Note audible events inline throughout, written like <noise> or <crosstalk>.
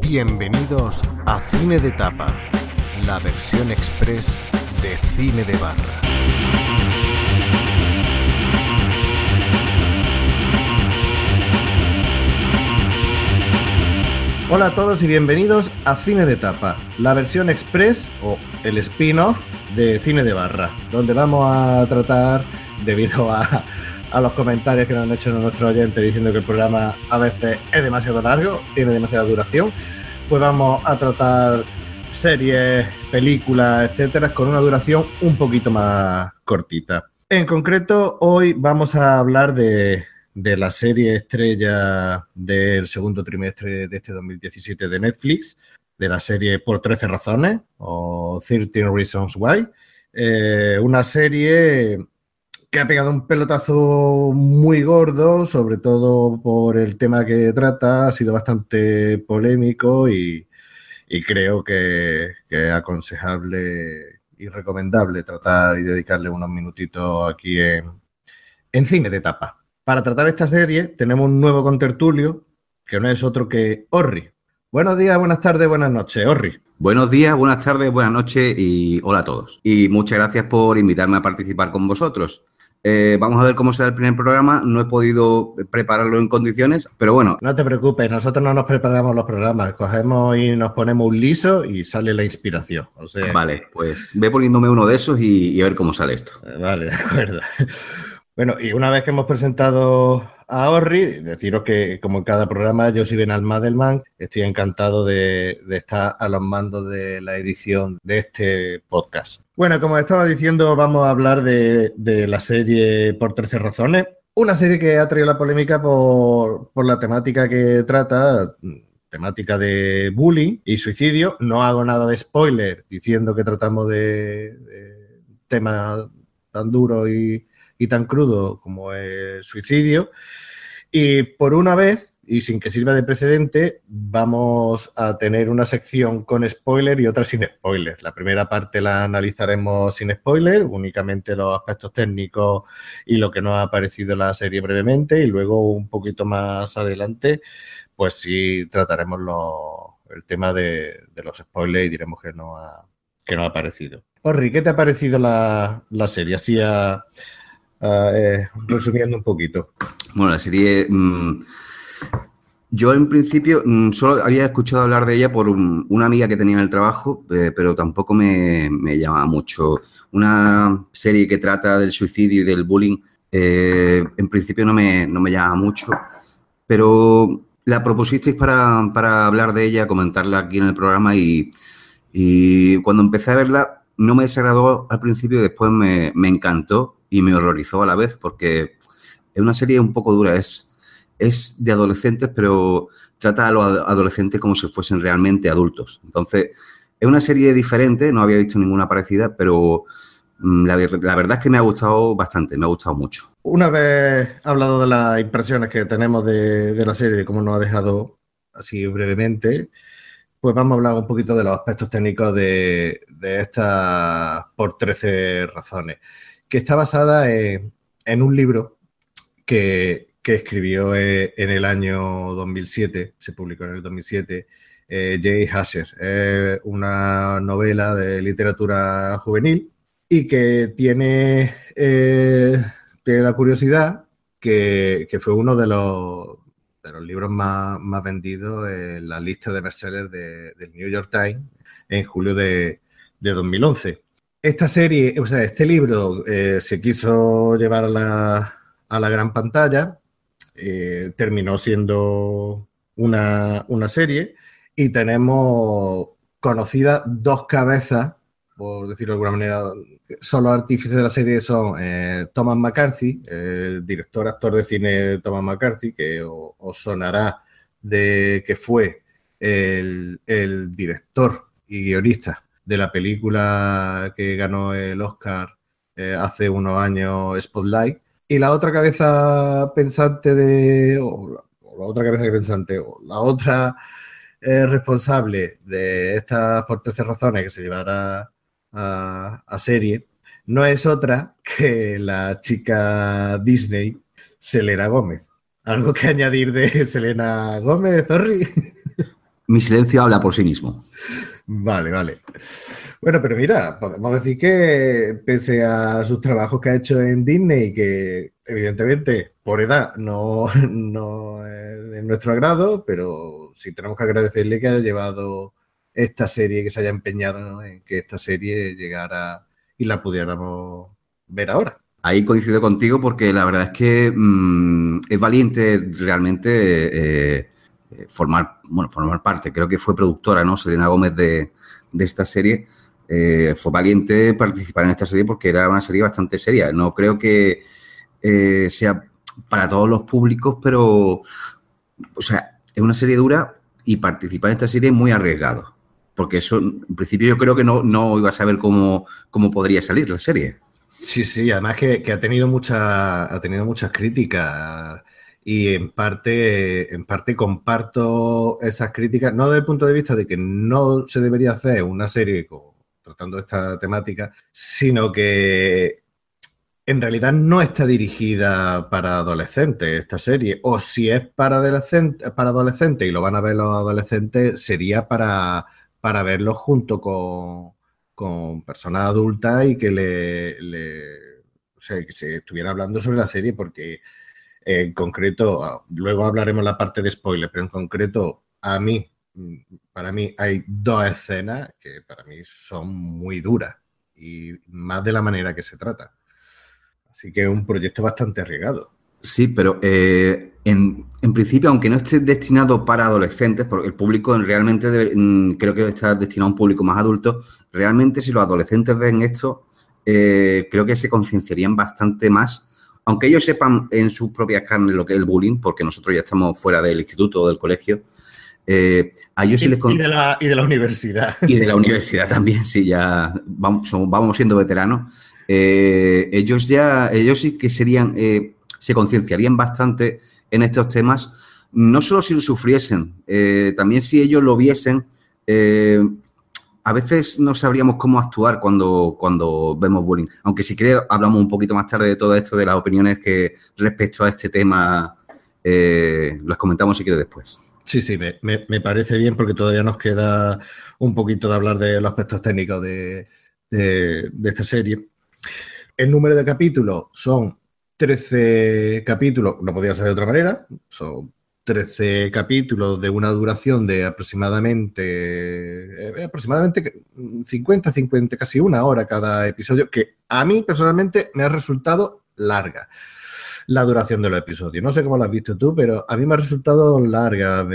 Bienvenidos a Cine de Tapa, la versión express de Cine de Barra. Hola a todos y bienvenidos a Cine de Tapa, la versión express o el spin-off de Cine de Barra, donde vamos a tratar, debido a, los comentarios que nos han hecho nuestros oyentes diciendo que el programa a veces es demasiado largo, tiene demasiada duración, pues vamos a tratar series, películas, etcétera, con una duración un poquito más cortita. En concreto, hoy vamos a hablar de, de la serie estrella del segundo trimestre de este 2017 de Netflix, de la serie Por 13 razones o 13 Reasons Why. Eh, una serie que ha pegado un pelotazo muy gordo, sobre todo por el tema que trata, ha sido bastante polémico y, y creo que, que, es aconsejable y recomendable tratar y dedicarle unos minutitos aquí en, en cine de tapa. Para tratar esta serie tenemos un nuevo contertulio que no es otro que Orri. Buenos días, buenas tardes, buenas noches, Orri. Buenos días, buenas tardes, buenas noches y hola a todos. Y muchas gracias por invitarme a participar con vosotros. Eh, vamos a ver cómo será el primer programa. No he podido prepararlo en condiciones, pero bueno. No te preocupes, nosotros no nos preparamos los programas. Cogemos y nos ponemos un liso y sale la inspiración. O sea, vale, pues ve poniéndome uno de esos y, y a ver cómo sale esto. Vale, de acuerdo. Bueno, y una vez que hemos presentado a Orri, deciros que, como en cada programa, yo soy Benal Madelman, estoy encantado de, estar a los mandos de la edición de este podcast. Bueno, como estaba diciendo, vamos a hablar de, la serie Por 13 Razones, una serie que ha traído la polémica por, la temática que trata, temática de bullying y suicidio. No hago nada de spoiler diciendo que tratamos de, de tema tan duro y tan crudo como el suicidio. Y por una vez, y sin que sirva de precedente, vamos a tener una sección con spoiler y otra sin spoiler. La primera parte la analizaremos sin spoiler, únicamente los aspectos técnicos y lo que nos ha parecido la serie brevemente, y luego un poquito más adelante, pues sí trataremos lo, el tema de, los spoilers y diremos que no ha, que no ha parecido. Orri, ¿qué te ha parecido la, la serie? Así eh, resumiendo un poquito. Bueno, la serie. Mmm, yo en principio mmm, solo había escuchado hablar de ella por un, una amiga que tenía en el trabajo, eh, pero tampoco me, llamaba mucho. Una serie que trata del suicidio y del bullying, eh, en principio no me, no me llama mucho, pero la propusisteis para, para, hablar de ella, comentarla aquí en el programa y, cuando empecé a verla no me desagradó al principio después me encantó y me horrorizó a la vez porque es una serie un poco dura, es, es de adolescentes, pero trata a los adolescentes como si fuesen realmente adultos. Entonces, es una serie diferente, no había visto ninguna parecida, pero mm, la, verdad es que me ha gustado bastante, me ha gustado mucho. Una vez hablado de las impresiones que tenemos de, de la serie, de cómo nos ha dejado así brevemente, pues vamos a hablar un poquito de los aspectos técnicos de, de estas por 13 razones que está basada en, un libro que, que escribió en, en, el año 2007, se publicó en el 2007, eh, Jay Hasher. Es una novela de literatura juvenil y que tiene, eh, tiene la curiosidad que, que, fue uno de los, de los libros más, más vendidos en la lista de bestsellers de, del New York Times en julio de, de 2011 esta serie, o sea, este libro eh, se quiso llevar a la, a la gran pantalla, eh, terminó siendo una, una, serie y tenemos conocidas dos cabezas, por decirlo de alguna manera, son los artífices de la serie son eh, Thomas McCarthy, el director, actor de cine Thomas McCarthy, que os sonará de que fue el, el director y guionista de la película que ganó el Oscar eh, hace unos años, Spotlight. Y la otra cabeza pensante de. O la, otra cabeza pensante, o la otra eh, responsable de estas por 13 razones que se llevará a, serie no es otra que la chica Disney, Selena Gómez. ¿Algo que añadir de <laughs> Selena Gómez, Zorri? Mi silencio habla por sí mismo. Vale, vale. Bueno, pero mira, podemos decir que pese a sus trabajos que ha hecho en Disney, que evidentemente por edad no, no es de nuestro agrado, pero sí tenemos que agradecerle que haya llevado esta serie, que se haya empeñado en que esta serie llegara y la pudiéramos ver ahora. Ahí coincido contigo porque la verdad es que mm, es valiente realmente eh, formar, bueno, formar parte. Creo que fue productora, ¿no? Selena Gómez de, de esta serie eh, fue valiente participar en esta serie porque era una serie bastante seria. No creo que eh, sea para todos los públicos, pero, o sea, es una serie dura y participar en esta serie es muy arriesgado. Porque eso, en principio, yo creo que no, no iba a saber cómo, cómo podría salir la serie. Sí, sí, además que, ha tenido mucha, ha tenido muchas críticas y en parte, en parte comparto esas críticas, no desde el punto de vista de que no se debería hacer una serie con, tratando esta temática, sino que en realidad no está dirigida para adolescentes esta serie, o si es para adolescentes para adolescentes y lo van a ver los adolescentes, sería para, para verlo junto con, con personas adultas y que le, que se estuviera hablando sobre la serie, porque en concreto, luego hablaremos la parte de spoiler, pero en concreto, a mí para mí hay dos escenas que para mí son muy duras y más de la manera que se trata. Así que es un proyecto bastante arriesgado. Sí, pero eh, en, principio, aunque no esté destinado para adolescentes, porque el público realmente mm, creo que está destinado a un público más adulto, realmente si los adolescentes ven esto, eh, creo que se concienciarían bastante más, aunque ellos sepan en sus propias carnes lo que es el bullying, porque nosotros ya estamos fuera del instituto o del colegio, eh, a ellos y, les y, de la, y, de la, universidad. <laughs> Y de la universidad también, sí, ya vamos, vamos siendo veteranos. Eh, ellos ya, ellos sí que serían, eh, se concienciarían bastante en estos temas, no solo si lo sufriesen, también si ellos lo viesen. A veces no sabríamos cómo actuar cuando, cuando vemos bullying. Aunque si creo, hablamos un poquito más tarde de todo esto, de las opiniones que respecto a este tema, las comentamos si quiere después. Sí, sí, me, parece bien porque todavía nos queda un poquito de hablar de los aspectos técnicos de, esta serie. El número de capítulos son 13 capítulos, no podía ser de otra manera, son 13 capítulos de una duración de aproximadamente, eh, aproximadamente 50, 50, casi una hora cada episodio, que a mí personalmente me ha resultado larga la duración de los episodios. No sé cómo lo has visto tú, pero a mí me ha resultado larga.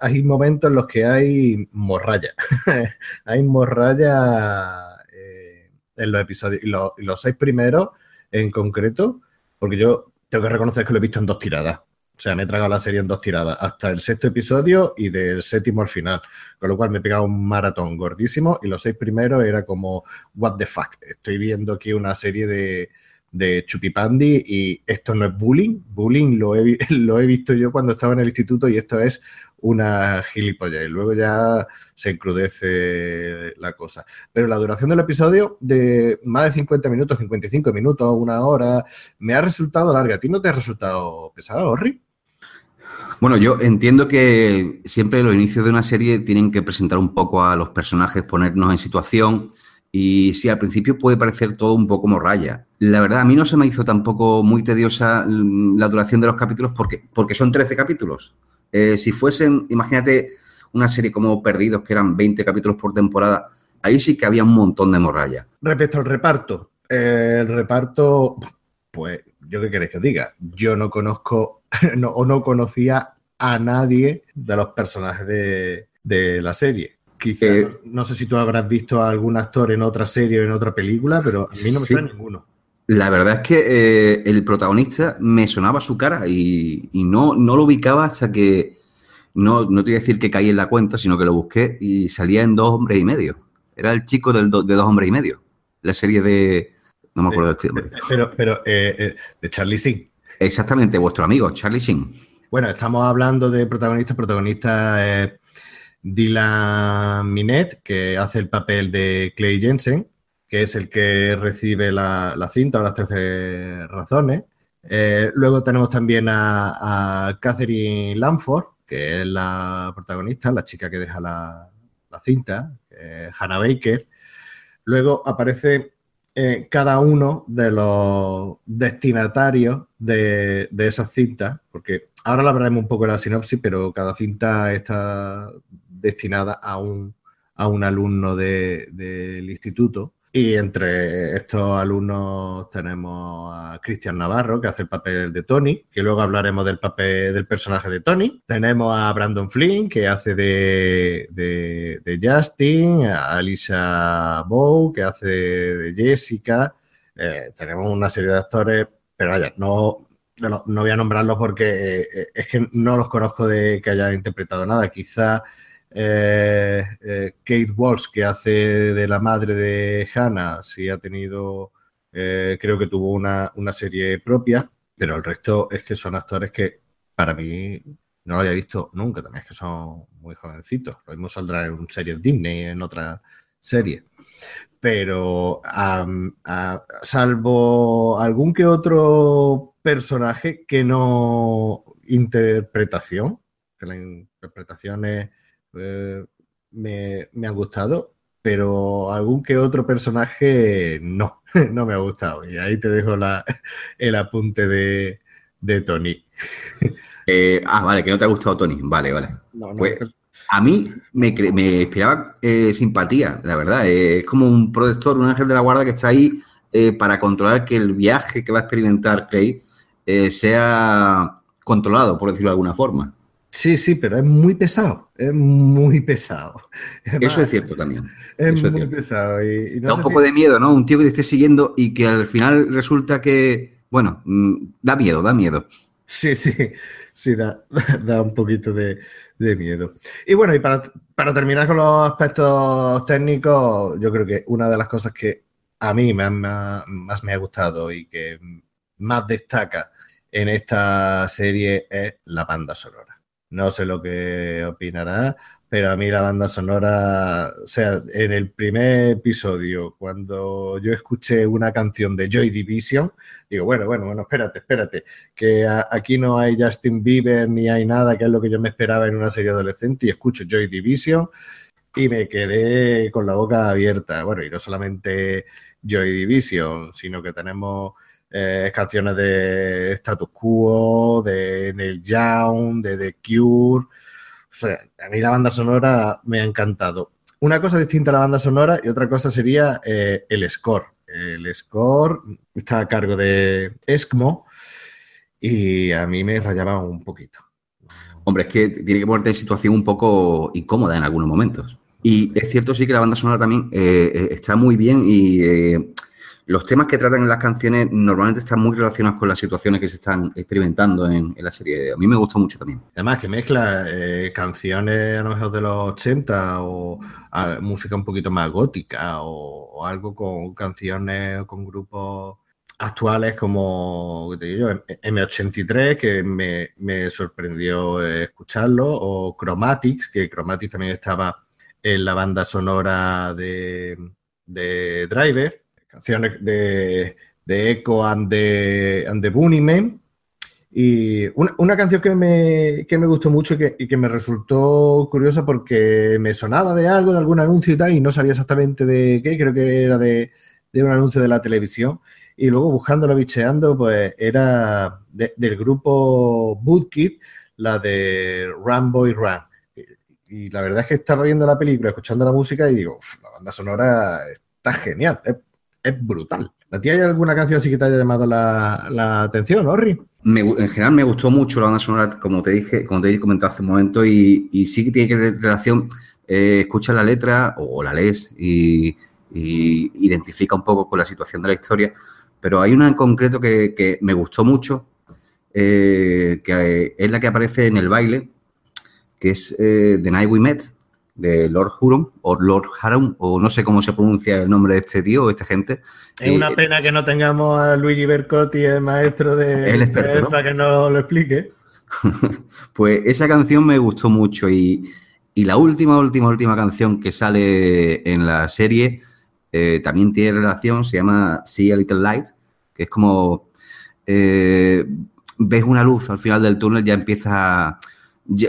hay momentos en los que hay morralla. <laughs> hay morralla eh, en los episodios. Y los, seis primeros, en concreto, porque yo tengo que reconocer que lo he visto en dos tiradas. O sea, me he tragado la serie en dos tiradas, hasta el sexto episodio y del séptimo al final. Con lo cual me he pegado un maratón gordísimo y los seis primeros era como, what the fuck. Estoy viendo aquí una serie de, de Chupipandi y esto no es bullying, bullying lo he, <laughs> lo he visto yo cuando estaba en el instituto y esto es una gilipollas y luego ya se encrudece la cosa. Pero la duración del episodio de más de 50 minutos, 55 minutos, una hora, me ha resultado larga. ¿A ti no te ha resultado pesado, Orri? Bueno, yo entiendo que siempre los inicios de una serie tienen que presentar un poco a los personajes, ponernos en situación, y sí, al principio puede parecer todo un poco morralla. La verdad, a mí no se me hizo tampoco muy tediosa la duración de los capítulos porque, porque son 13 capítulos. Eh, si fuesen, imagínate una serie como Perdidos, que eran 20 capítulos por temporada, ahí sí que había un montón de morralla. Respecto al reparto, el reparto, pues, yo qué queréis que os diga, yo no conozco <laughs> o no conocía a nadie de los personajes de, de la serie. Eh, no, sé si tú habrás visto a algún actor en otra serie o en otra película, pero a mí no me suena ninguno. La verdad es que eh, el protagonista me sonaba su cara y, no, no lo ubicaba hasta que, no, no te voy a decir que caí en la cuenta, sino que lo busqué y salía en dos hombres y medio. Era el chico del de dos hombres y medio. La serie de... No me acuerdo de, este Pero, pero eh, de Charlie Singh. Exactamente, vuestro amigo, Charlie Singh. Bueno, estamos hablando de protagonistas. Protagonista Dylan Minet, que hace el papel de Clay Jensen, que es el que recibe la, cinta o las 13 razones. Eh, luego tenemos también a, Catherine Lanford, que es la protagonista, la chica que deja la, cinta, Hannah Baker. Luego aparece eh, cada uno de los destinatarios de, de esas cintas, porque ahora la hablaremos un poco de la sinopsis, pero cada cinta está destinada a un, a un alumno del instituto. Y entre estos alumnos tenemos a Cristian Navarro, que hace el papel de Tony, que luego hablaremos del papel del personaje de Tony. Tenemos a Brandon Flynn, que hace de, de, Justin, a Alisa Bow, que hace de Jessica. Eh, tenemos una serie de actores, pero vaya, no, no, voy a nombrarlos porque eh, es que no los conozco de que hayan interpretado nada. Quizá eh, eh, Kate Walsh, que hace de la madre de Hannah, sí ha tenido, eh, creo que tuvo una, serie propia, pero el resto es que son actores que para mí no lo había visto nunca, también es que son muy jovencitos. Lo mismo saldrá en serie Disney, en otra serie. Pero salvo algún que otro personaje que no interpretación, que la interpretación es eh, me, me, han gustado, pero algún que otro personaje no, <laughs> no me ha gustado. Y ahí te dejo la, <laughs> el apunte de, de Tony. <laughs> Eh, ah, vale, que no te ha gustado Tony. Vale, vale. pues, a mí me, me inspiraba eh, simpatía, la verdad. es como un protector, un ángel de la guarda que está ahí para controlar que el viaje que va a experimentar Clay sea controlado, por decirlo de alguna forma. Sí, sí, pero es muy pesado, es muy pesado. <laughs> Eso es cierto también. Es muy pesado. Y, da un poco de miedo, ¿no? Un tío que te esté siguiendo y que al final resulta que, bueno, mm, da miedo, da miedo. Sí, sí, sí, da, <laughs> un poquito de, miedo. Y bueno, y para, terminar con los aspectos técnicos, yo creo que una de las cosas que a mí más me ha gustado y que más destaca en esta serie es la banda sonora. No sé lo que opinará, pero a mí la banda sonora, o sea, en el primer episodio, cuando yo escuché una canción de Joy Division, digo, bueno, bueno, bueno, espérate, espérate, que aquí no hay Justin Bieber ni hay nada, que es lo que yo me esperaba en una serie adolescente, y escucho Joy Division y me quedé con la boca abierta. Bueno, y no solamente Joy Division, sino que tenemos eh, canciones de Status Quo, de Neil Young, de The Cure. O sea, a mí la banda sonora me ha encantado. Una cosa distinta a la banda sonora y otra cosa sería eh, el score. El score está a cargo de Eskmo y a mí me rayaba un poquito. Hombre, es que tiene que ponerte en situación un poco incómoda en algunos momentos. Y es cierto, sí, que la banda sonora también eh, está muy bien y los temas que tratan en las canciones normalmente están muy relacionados con las situaciones que se están experimentando en, la serie. A mí me gusta mucho también. Además, que mezcla eh, canciones a lo mejor de los 80 o música un poquito más gótica o, algo con canciones con grupos actuales como te digo, M83, que me, sorprendió escucharlo, o Chromatics, que Chromatics también estaba en la banda sonora de Driver canciones de, de Echo and the, and the Bunnymen. Y una, canción que me, que me, gustó mucho y que, y que, me resultó curiosa porque me sonaba de algo, de algún anuncio y tal, y no sabía exactamente de qué, creo que era de, de un anuncio de la televisión. Y luego buscándolo, bicheando, pues era del grupo Bootkid, la de Run Boy Run. Y, la verdad es que estaba viendo la película, escuchando la música y digo, la banda sonora está genial es brutal. ¿A ti hay alguna canción así que te haya llamado la, atención, Orri? en general me gustó mucho la banda sonora, como te dije, como te he comentado hace un momento, y, sí que tiene que relación, eh, escucha la letra o, la lees y, identifica un poco con la situación de la historia, pero hay una en concreto que, me gustó mucho, eh, que es la que aparece en el baile, que es eh, The Night We Met, de Lord Huron o Lord Harum, o no sé cómo se pronuncia el nombre de este tío o esta gente. Es una eh, pena que no tengamos a Luigi Bercotti, el maestro de <laughs> el experto, para que nos lo explique. <laughs> pues esa canción me gustó mucho y, Y la última, última, última canción que sale en la serie eh, también tiene relación, se llama See a Little Light, que es como eh, ves una luz al final del túnel, ya empieza...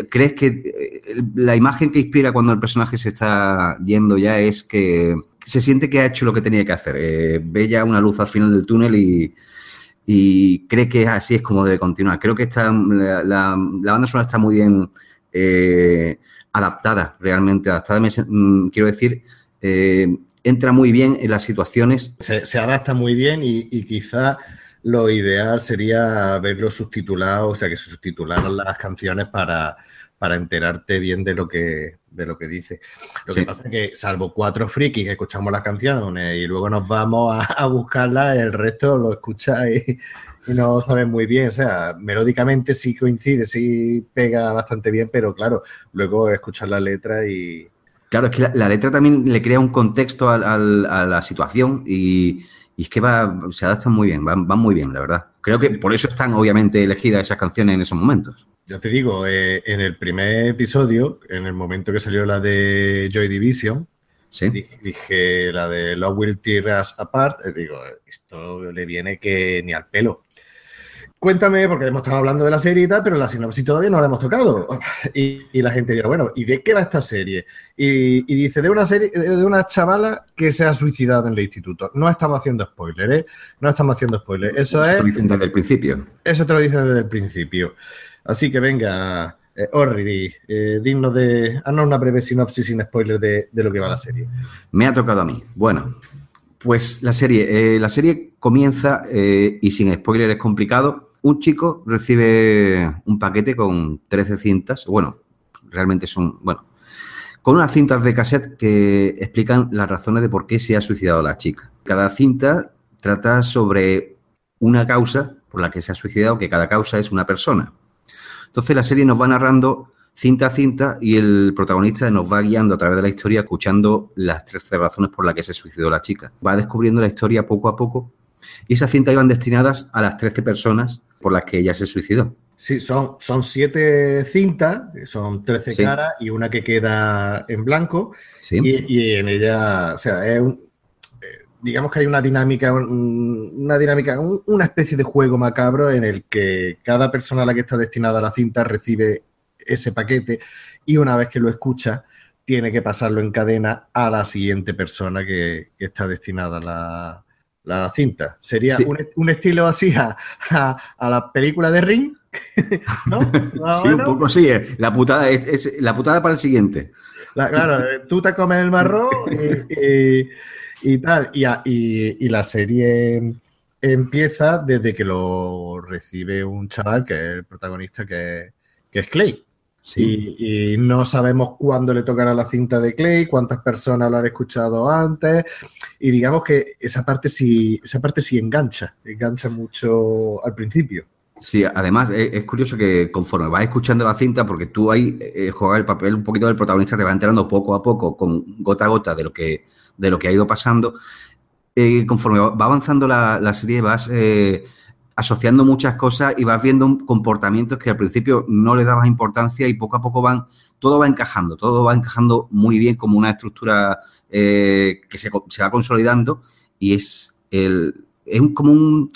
¿Crees que eh, la imagen que inspira cuando el personaje se está yendo ya es que se siente que ha hecho lo que tenía que hacer? ve ya una luz al final del túnel y, cree que así es como debe continuar. Creo que está, la, banda sonora está muy bien eh, adaptada, realmente adaptada. Mm, quiero decir, eh, entra muy bien en las situaciones. Se, adapta muy bien y, quizá lo ideal sería verlo subtitulado, o sea, que se subtitularan las canciones para, para enterarte bien de lo que, de lo que dice. Lo que pasa es que, salvo cuatro frikis que escuchamos las canciones y luego nos vamos a, buscarlas, el resto lo escucha y, no saben muy bien. O sea, melódicamente sí coincide, sí pega bastante bien, pero claro, luego escuchar la letra y. Claro, es que la, letra también le crea un contexto a, la situación y, es que va, se adaptan muy bien, van, van muy bien, la verdad. Creo que por eso están obviamente elegidas esas canciones en esos momentos. Ya te digo, eh, en el primer episodio, en el momento que salió la de Joy Division, dije la de Love Will Tear Us Apart, eh, digo, esto le viene que ni al pelo. Cuéntame, porque hemos estado hablando de la serie y tal, pero la sinopsis todavía no la hemos tocado. <laughs> Y, la gente dirá, bueno, ¿y de qué va esta serie? Y, dice, de una serie, de una chavala que se ha suicidado en el instituto. No estamos haciendo spoilers, ¿eh? No estamos haciendo spoilers. Eso, es. Te lo dicen desde el principio. Eso te lo dicen desde el principio. Así que venga, eh, Orri, eh, digno de. Haznos una breve sinopsis sin spoiler de, lo que va la serie. Me ha tocado a mí. Bueno, pues la serie. Eh, la serie comienza, eh, y sin spoiler es complicado. Un chico recibe un paquete con 13 cintas. Bueno, realmente son. Bueno, con unas cintas de cassette que explican las razones de por qué se ha suicidado la chica. Cada cinta trata sobre una causa por la que se ha suicidado, que cada causa es una persona. Entonces la serie nos va narrando cinta a cinta y el protagonista nos va guiando a través de la historia escuchando las 13 razones por las que se suicidó la chica. Va descubriendo la historia poco a poco y esas cintas iban destinadas a las 13 personas por las que ella se suicidó. Sí, son, son siete cintas, son 13 caras y una que queda en blanco. Sí. Y, en ella, o sea, es un, digamos que hay una dinámica, una dinámica, una especie de juego macabro en el que cada persona a la que está destinada la cinta recibe ese paquete y una vez que lo escucha tiene que pasarlo en cadena a la siguiente persona que, está destinada a la, cinta. Sería un, estilo así a, la película de Ring. <laughs> ¿no? sí, un poco sí. Eh. La putada es, la putada para el siguiente. claro, tú te comes el marrón y y tal. Y, la serie empieza desde que lo recibe un chaval que es el protagonista, que, es Clay. Sí. Y, no sabemos cuándo le tocará la cinta de Clay, cuántas personas lo han escuchado antes. Y digamos que esa parte sí, esa parte sí engancha, engancha mucho al principio. Sí, además es, curioso que conforme vas escuchando la cinta, porque tú ahí eh, juegas el papel un poquito del protagonista, te va enterando poco a poco, con gota a gota de lo que de lo que ha ido pasando. Eh, conforme va avanzando la, serie, vas eh, asociando muchas cosas y vas viendo comportamientos que al principio no le dabas importancia y poco a poco van, todo va encajando, todo va encajando muy bien como una estructura eh, que se, va consolidando y es, el, es como un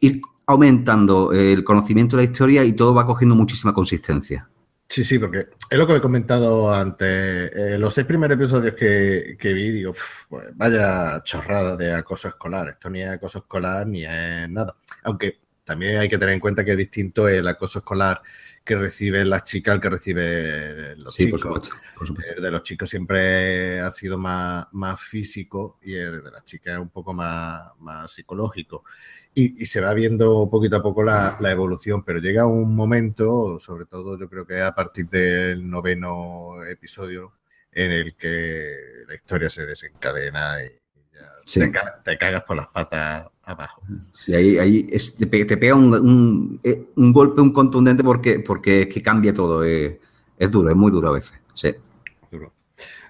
ir aumentando el conocimiento de la historia y todo va cogiendo muchísima consistencia. Sí, sí, porque es lo que he comentado antes. Eh, los seis primeros episodios que, vi, digo, pues vaya chorrada de acoso escolar. Esto ni es acoso escolar ni es nada. Aunque también hay que tener en cuenta que es distinto el acoso escolar que recibe la chica al que recibe los chicos. El de los chicos siempre ha sido más, más físico y el de las chicas es un poco más, más psicológico y, se va viendo poquito a poco la, evolución, pero llega un momento, sobre todo yo creo que a partir del noveno episodio, en el que la historia se desencadena y te, cagas por las patas abajo. Sí, ahí, ahí te, pega un, eh, un, golpe, un contundente porque, porque es que cambia todo. Eh, es duro, es muy duro a veces. Sí.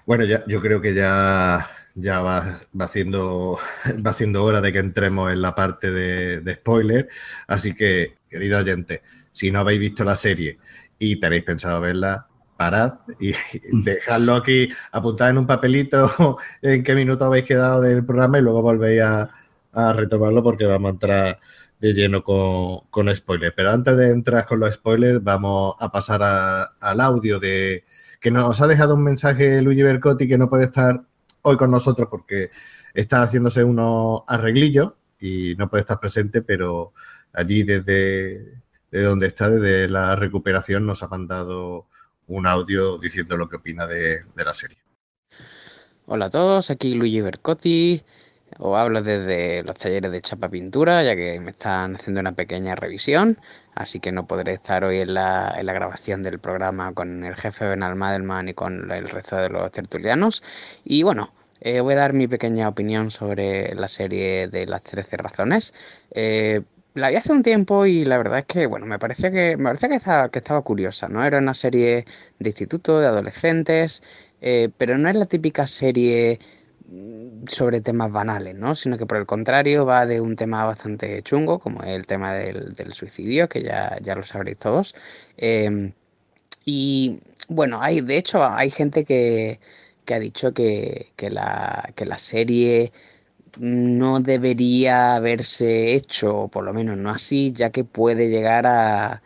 Bueno, ya, yo creo que ya ya va, va, siendo, <laughs> va siendo hora de que entremos en la parte de, spoiler. Así que, querido oyente, si no habéis visto la serie y tenéis pensado verla, parad y dejadlo aquí, apuntad en un papelito <laughs> en qué minuto habéis quedado del programa y luego volvéis a, retomarlo porque vamos a entrar de lleno con, con spoilers. Pero antes de entrar con los spoilers, vamos a pasar al audio de que nos ha dejado un mensaje Luigi Bercotti que no puede estar hoy con nosotros porque está haciéndose unos arreglillos y no puede estar presente, pero allí desde de donde está, desde la recuperación, nos ha mandado un audio diciendo lo que opina de, la serie. Hola a todos, aquí Luigi Bercotti. Os hablo desde los talleres de chapa pintura, ya que me están haciendo una pequeña revisión, así que no podré estar hoy en la, grabación del programa con el jefe Benal Madelman y con el resto de los tertulianos. Y bueno, eh, voy a dar mi pequeña opinión sobre la serie de las 13 razones. Eh, la vi hace un tiempo y la verdad es que, bueno, me parecía que, me parecía que estaba, que estaba curiosa, ¿no? Era una serie de instituto, de adolescentes, eh, pero no es la típica serie mm, sobre temas banales, ¿no? Sino que por el contrario va de un tema bastante chungo, como el tema del, suicidio, que ya, ya lo sabréis todos. Em, y bueno, hay, de hecho, hay gente que, que ha dicho que, que, la, que la serie no debería haberse hecho, o por lo menos no así, ya que puede llegar a,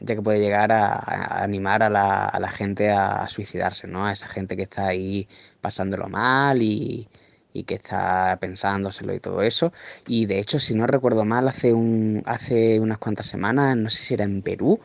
ya que puede llegar a, animar a la, gente a, suicidarse, ¿no? A esa gente que está ahí pasándolo mal y, y, que está pensándoselo y todo eso. Y de hecho, si no recuerdo mal, hace un, hace unas cuantas semanas, no sé si era en Perú,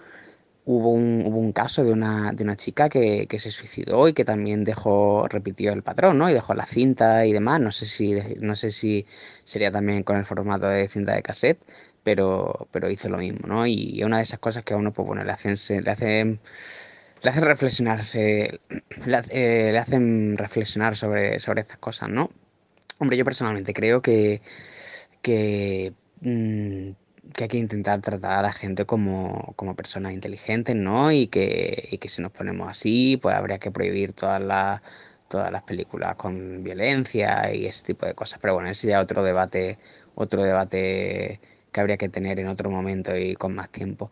hubo un, hubo un caso de una, de una chica que, que, se suicidó y que también dejó, repitió el patrón, ¿no? Y dejó la cinta y demás. No sé si, no sé si sería también con el formato de cinta de cassette, pero, pero hizo lo mismo, ¿no? Y una de esas cosas que a uno, pues bueno, le hacen, le hacen, le hacen reflexionarse, le, eh, hacen reflexionar sobre, sobre estas cosas, ¿no? Hombre, yo personalmente creo que, que mm, que hay que intentar tratar a la gente como, como personas inteligentes, ¿no? Y que, y que si nos ponemos así, pues habría que prohibir todas las todas las películas con violencia y ese tipo de cosas. Pero bueno, ese ya otro debate, otro debate que habría que tener en otro momento y con más tiempo.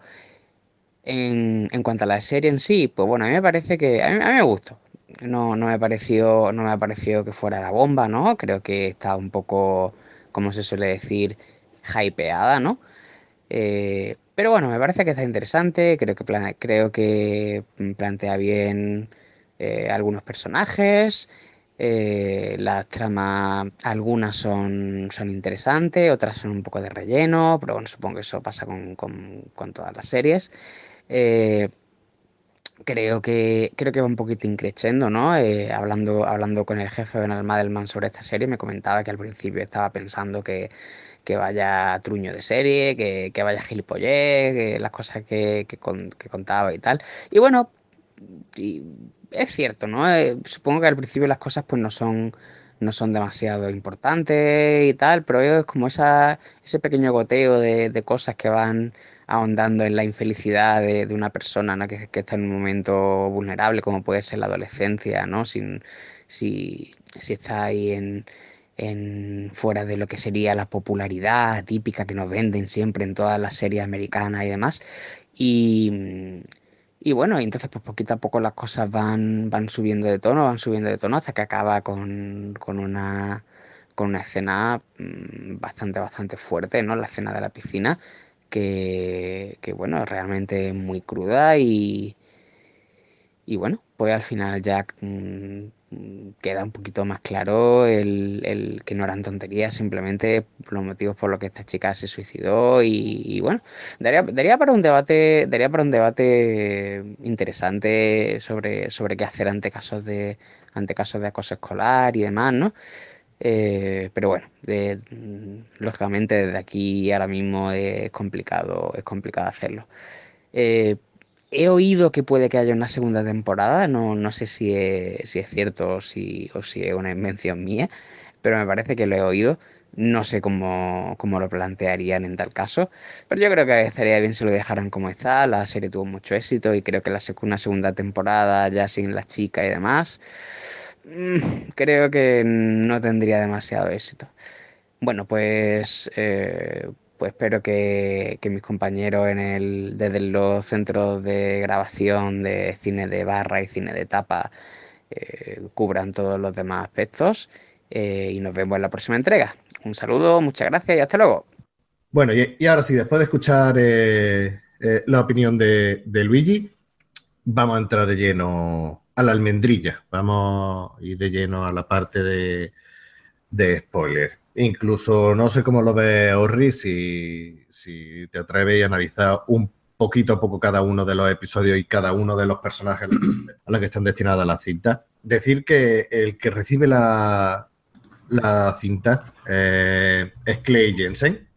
En, en cuanto a la serie en sí, pues bueno, a mí me parece que a mí, a mí me gustó. No, no me pareció, no me pareció que fuera la bomba, ¿no? Creo que está un poco, como se suele decir, hypeada, ¿no? Eh, pero bueno, me parece que está interesante, creo que, creo que plantea bien eh, algunos personajes, eh, las tramas, algunas son, son interesantes, otras son un poco de relleno, pero bueno, supongo que eso pasa con, todas las series. creo que creo que va un poquito increciendo, ¿no? hablando, hablando con el jefe de Madelman sobre esta serie, me comentaba que al principio estaba pensando que que vaya truño de serie, que, que vaya gilipollez, que las cosas que, que, contaba y tal. Y bueno, es cierto, ¿no? Eh, supongo que al principio las cosas pues no son no son demasiado importantes y tal, pero es como esa, ese pequeño goteo de, de cosas que van ahondando en la infelicidad de, de una persona ¿no? que, que, está en un momento vulnerable, como puede ser la adolescencia, ¿no? Sin, si, si está ahí en, en, fuera de lo que sería la popularidad típica que nos venden siempre en todas las series americanas y demás. Y, y bueno, entonces pues poquito a poco las cosas van, van subiendo de tono, van subiendo de tono hasta que acaba con, con una con una escena mm, bastante, bastante fuerte, ¿no? La escena de la piscina, que, que bueno, realmente muy cruda y, y bueno, pues al final mm, queda un poquito más claro el, que no eran tonterías, simplemente los motivos por los que esta chica se suicidó y, bueno, daría, daría, para un debate, daría para un debate interesante sobre, sobre qué hacer ante casos de ante casos de acoso escolar y demás, ¿no? Eh, pero bueno, lógicamente desde aquí ahora mismo es complicado, es complicado hacerlo. Eh, he oído que puede que haya una segunda temporada, no, no sé si es, si es cierto o si, o si es una invención mía, pero me parece que lo he oído. No sé cómo, cómo, lo plantearían en tal caso, pero yo creo que estaría bien si lo dejaran como está. La serie tuvo mucho éxito y creo que la una segunda temporada ya sin la chica y demás, mm, creo que no tendría demasiado éxito. Bueno, pues eh, pues espero que, mis compañeros en el, desde los centros de grabación de cine de barra y cine de tapa eh, cubran todos los demás aspectos eh, y nos vemos en la próxima entrega. Un saludo, muchas gracias y hasta luego. Bueno, y, ahora sí, después de escuchar eh, la opinión de, Luigi, vamos a entrar de lleno a la almendrilla, vamos a ir de lleno a la parte de, de spoiler. Incluso no sé cómo lo ve Orri, si, si te atreves a analizar un poquito a poco cada uno de los episodios y cada uno de los personajes a los que están destinadas las cintas. Decir que el que recibe la, la cinta eh, es Clay Jensen,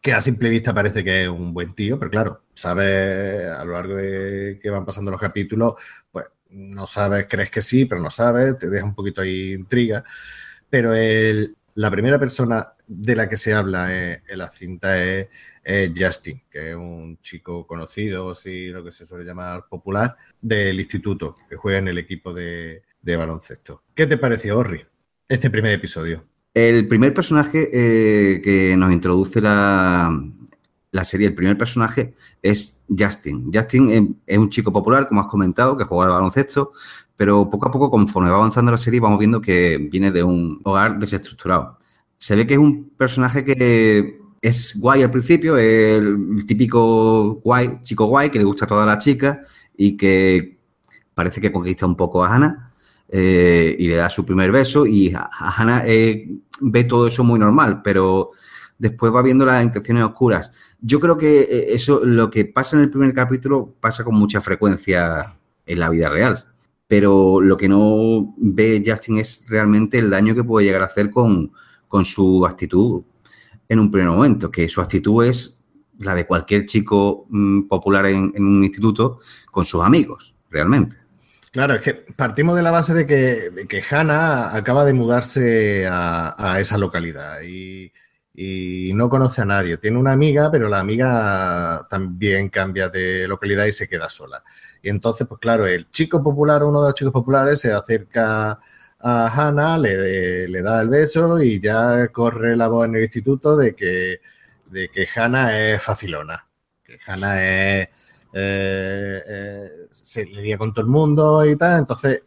que a simple vista parece que es un buen tío, pero claro, sabes a lo largo de que van pasando los capítulos, pues no sabes, crees que sí, pero no sabes, te deja un poquito ahí intriga. Pero el, la primera persona de la que se habla en, la cinta es, Justin, que es un chico conocido, si lo que se suele llamar popular, del instituto, que juega en el equipo de, baloncesto. ¿Qué te pareció, Orri, este primer episodio? El primer personaje eh, que nos introduce la, la, serie, el primer personaje es Justin. Justin es, un chico popular, como has comentado, que juega al baloncesto, pero poco a poco, conforme va avanzando la serie, vamos viendo que viene de un hogar desestructurado. Se ve que es un personaje que es guay al principio, el típico guay, chico guay, que le gusta a todas las chicas y que parece que conquista un poco a Hannah eh, y le da su primer beso y a, Hannah eh, ve todo eso muy normal, pero después va viendo las intenciones oscuras. Yo creo que eh, eso, lo que pasa en el primer capítulo, pasa con mucha frecuencia en la vida real pero lo que no ve Justin es realmente el daño que puede llegar a hacer con, su actitud en un primer momento, que su actitud es la de cualquier chico mm, popular en, un instituto con sus amigos, realmente. Claro, es que partimos de la base de que, que Hannah acaba de mudarse a, esa localidad y, y, no conoce a nadie. Tiene una amiga, pero la amiga también cambia de localidad y se queda sola. Y entonces, pues claro, el chico popular, uno de los chicos populares, se acerca a Hannah, le, le da el beso y ya corre la voz en el instituto de que, de que Hannah es facilona, que Hannah es, eh, eh, se lía con todo el mundo y tal. Entonces,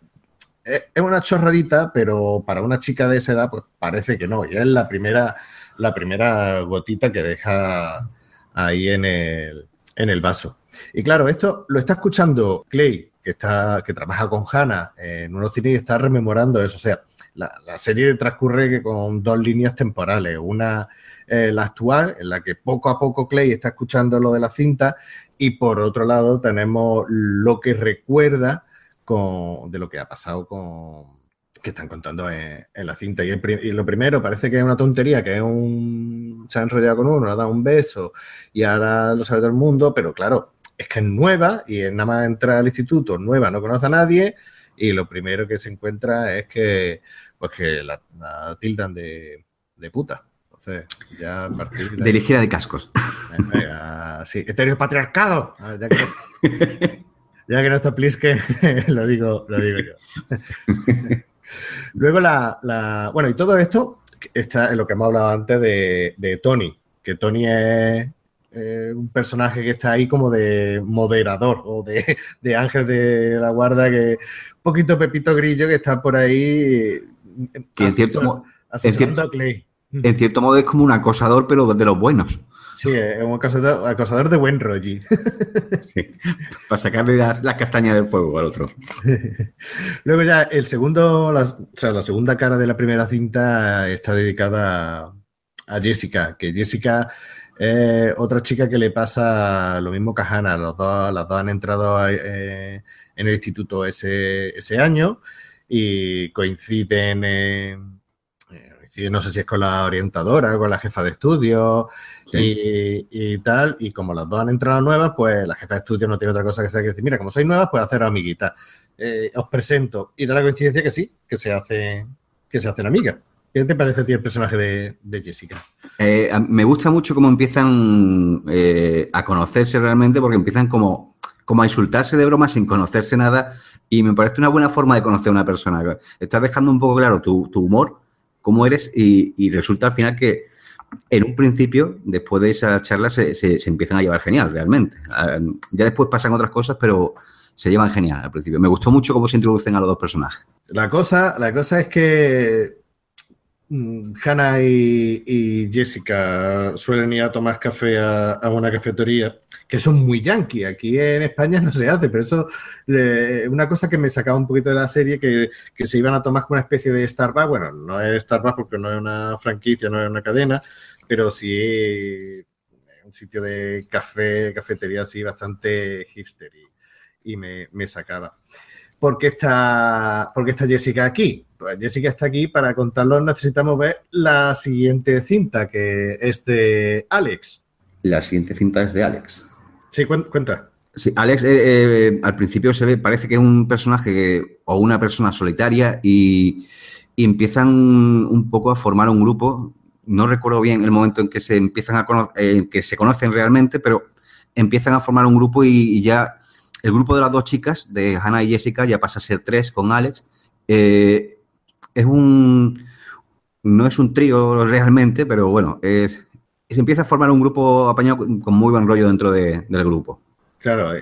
es, una chorradita, pero para una chica de esa edad, pues parece que no. Y es la primera, la primera gotita que deja ahí en el, en el vaso. Y claro, esto lo está escuchando Clay, que, está, que trabaja con Hannah en unos cines y está rememorando eso. O sea, la, serie transcurre con dos líneas temporales. Una, eh, la actual, en la que poco a poco Clay está escuchando lo de la cinta, y por otro lado tenemos lo que recuerda con, de lo que ha pasado con, que están contando en, la cinta. Y, lo primero parece que es una tontería, que es un. Se ha enrollado con uno, le ha dado un beso y ahora lo sabe todo el mundo, pero claro, es que es nueva y nada más entra al instituto, nueva, no conoce a nadie y lo primero que se encuentra es que, pues que la, tildan de, puta. Entonces, ya a partir de. Dirigida de cascos. sí, patriarcado. Ya que, <laughs> ya que no está Plisque, <laughs> lo digo, lo digo yo. <laughs> Luego la, Bueno, y todo esto está en lo que hemos hablado antes de, Tony, que Tony es un personaje que está ahí como de moderador o de, ángel de la guarda, que un poquito Pepito Grillo que está por ahí que en cierto, en cierto modo es como un acosador, pero de los buenos. Sí, es un acosador, de buen rollo. <laughs> Sí, para sacarle las, castañas del fuego al otro. <laughs> Luego ya el segundo, la, o sea, la segunda cara de la primera cinta está dedicada a, Jessica, que Jessica es otra chica que le pasa lo mismo que a Hannah. Los dos, las dos han entrado eh, en el instituto ese, ese año y coinciden en no sé si es con la orientadora, con la jefa de estudio y, tal, y como las dos han entrado nuevas, pues la jefa de estudio no tiene otra cosa que hacer que decir, mira, como sois nuevas, pues hacer amiguitas. Eh, os presento. Y da la coincidencia que sí, que se hace, que se hacen amigas. ¿Qué te parece a ti el personaje de, Jessica? Eh, me gusta mucho cómo empiezan eh, a conocerse realmente, porque empiezan como, como a insultarse de broma sin conocerse nada. Y me parece una buena forma de conocer a una persona. Estás dejando un poco claro tu, tu humor cómo eres y, resulta al final que en un principio, después de esa charla, se, se, empiezan a llevar genial, realmente. Ah, ya después pasan otras cosas, pero se llevan genial al principio. Me gustó mucho cómo se introducen a los dos personajes. La cosa, la cosa es que mm, Hannah y, Jessica suelen ir a tomar café a, una cafetería, que son muy yankee. Aquí en España no se hace, pero eso es una cosa que me sacaba un poquito de la serie, que, que, se iban a tomar como una especie de Starbucks. Bueno, no es Starbucks porque no es una franquicia, no es una cadena, pero sí es un sitio de café, cafetería así bastante hipster y, me, sacaba. ¿Por qué, está, ¿Por está Jessica aquí? Pues Jessica está aquí para contarlo. Necesitamos ver la siguiente cinta, que es de Alex. La siguiente cinta es de Alex. Sí, cuenta. Sí, Alex eh, eh, al principio se ve, parece que es un personaje o una persona solitaria y, y, empiezan un poco a formar un grupo no recuerdo bien el momento en que se empiezan a que se conocen realmente, pero empiezan a formar un grupo y, ya el grupo de las dos chicas, de Hannah y Jessica, ya pasa a ser tres con Alex. Eh, es un. No es un trío realmente, pero bueno, es, se empieza a formar un grupo apañado con muy buen rollo dentro del grupo. Claro,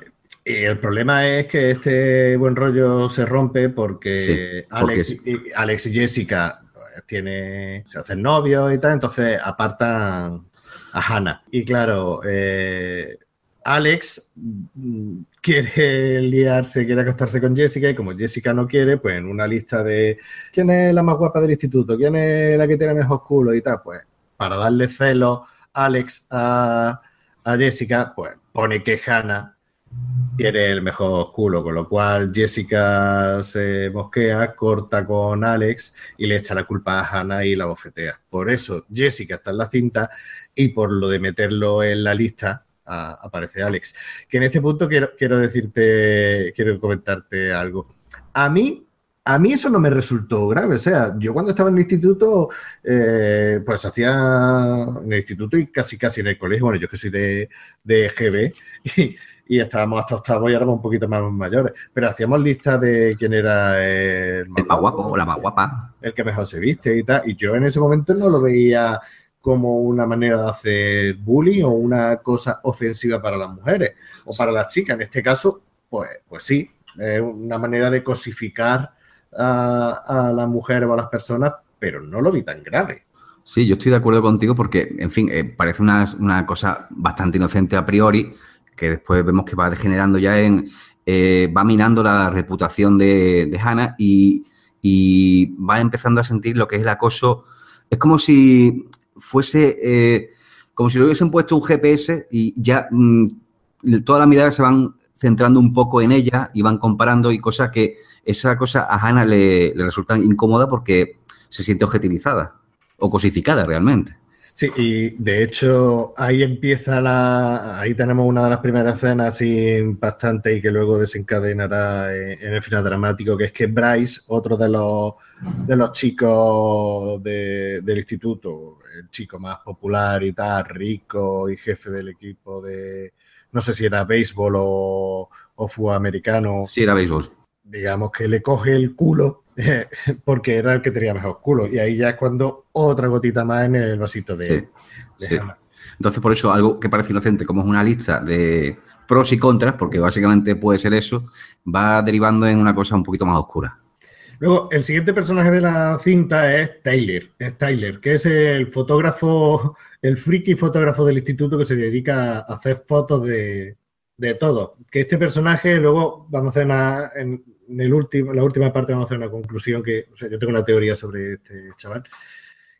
y el problema es que este buen rollo se rompe porque, Alex, y, Alex y Jessica tiene, se hacen novios y tal, entonces apartan a Hannah. Y claro, eh, Alex mm, quiere liarse, quiere acostarse con Jessica y como Jessica no quiere, pues en una lista de quién es la más guapa del instituto, quién es la que tiene mejor culo y tal, pues para darle celo Alex a, a Jessica, pues pone que Hannah tiene el mejor culo, con lo cual Jessica se mosquea, corta con Alex y le echa la culpa a Hannah y la bofetea. Por eso Jessica está en la cinta y por lo de meterlo en la lista aparece Alex. Que en este punto quiero, quiero decirte, quiero comentarte algo. A mí a mí eso no me resultó grave. O sea, yo cuando estaba en el instituto, eh, pues hacía en el instituto y casi casi en el colegio. Bueno, yo que soy de, de GB <laughs> y, y estábamos hasta octavo y éramos un poquito más mayores. Pero hacíamos listas de quién era el más, guapo o la más guapa. El que mejor se viste y tal. Y yo en ese momento no lo veía como una manera de hacer bullying o una cosa ofensiva para las mujeres o para las chicas. En este caso, pues, pues sí, es una manera de cosificar a, a las mujeres o a las personas, pero no lo vi tan grave. Sí, yo estoy de acuerdo contigo porque, en fin, eh, parece una, cosa bastante inocente a priori, que después vemos que va degenerando ya en, eh, va minando la reputación de, de Hannah y, va empezando a sentir lo que es el acoso. Es como si fuese, eh, como si le hubiesen puesto un GPS y ya mm, todas las miradas se van centrando un poco en ella y van comparando y cosas que esa cosa a Hannah le, le resulta incómoda porque se siente objetivizada o cosificada realmente. Sí, y de hecho ahí empieza la. Ahí tenemos una de las primeras escenas así impactantes y que luego desencadenará en, el final dramático, que es que Bryce, otro de los, de los chicos del instituto, el chico más popular y tal, rico y jefe del equipo de. No sé si era béisbol o, o fútbol americano. Sí, era béisbol. Digamos que le coge el culo <laughs> porque era el que tenía mejor culo. Y ahí ya es cuando otra gotita más en el vasito de, Entonces, por eso, algo que parece inocente, como es una lista de pros y contras, porque básicamente puede ser eso, va derivando en una cosa un poquito más oscura. Luego, el siguiente personaje de la cinta es Tyler, es Tyler, que es el fotógrafo, el friki fotógrafo del instituto que se dedica a hacer fotos de, de todo. Que este personaje, luego vamos a hacer una, en, el último, la última parte vamos a hacer una conclusión que, o sea, yo tengo una teoría sobre este chaval,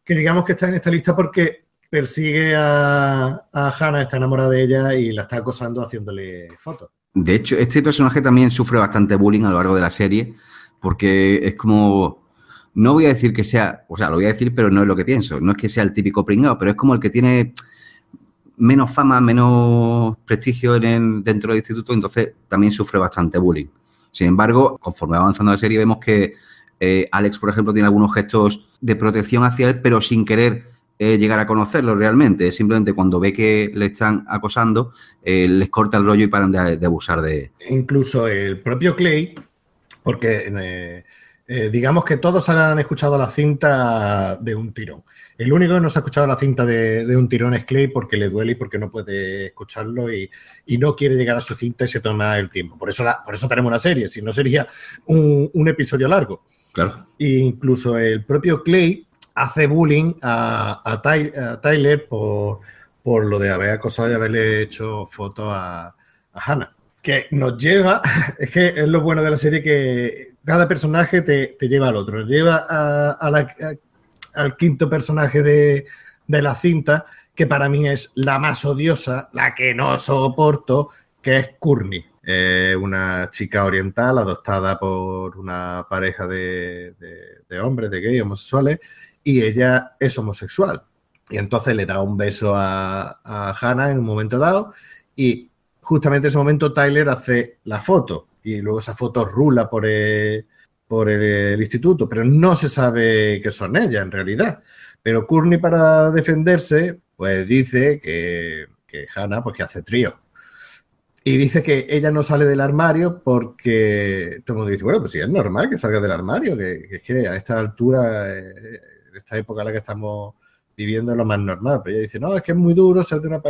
que digamos que está en esta lista porque persigue a, a Hannah, está enamorada de ella y la está acosando haciéndole fotos. De hecho, este personaje también sufre bastante bullying a lo largo de la serie, porque es como, no voy a decir que sea, o sea, lo voy a decir, pero no es lo que pienso, no es que sea el típico pringado, pero es como el que tiene menos fama, menos prestigio en dentro del instituto, entonces también sufre bastante bullying. Sin embargo, conforme va avanzando la serie, vemos que eh, Alex, por ejemplo, tiene algunos gestos de protección hacia él, pero sin querer eh, llegar a conocerlo realmente. Simplemente cuando ve que le están acosando, eh, les corta el rollo y paran de, abusar de Incluso el propio Clay, porque Eh, digamos que todos han escuchado la cinta de un tirón. El único que no se ha escuchado la cinta de, un tirón es Clay porque le duele y porque no puede escucharlo y, no quiere llegar a su cinta y se toma el tiempo. Por eso, por eso tenemos una serie, si no sería un, episodio largo. Claro. E incluso el propio Clay hace bullying a, Tyler por, por, lo de haber acosado y haberle hecho fotos a, a Hannah. Que nos lleva, <laughs> es que es lo bueno de la serie que cada personaje te, lleva al otro. Lleva al quinto personaje de, la cinta, que para mí es la más odiosa, la que no soporto, que es Courtney. una chica oriental adoptada por una pareja de, hombres, de gay, homosexuales, y ella es homosexual. Y entonces le da un beso a, a Hannah en un momento dado y justamente en ese momento Tyler hace la foto y luego esa foto rula por el, por el, instituto, pero no se sabe que son ellas en realidad. Pero Courtney para defenderse, pues dice que, que Hannah, pues que hace trío. Y dice que ella no sale del armario porque todo el mundo dice, bueno, pues sí, es normal que salga del armario, que, es que a esta altura, eh, en esta época en la que estamos viviendo lo más normal. Pero ella dice, no, es que es muy duro ser de una,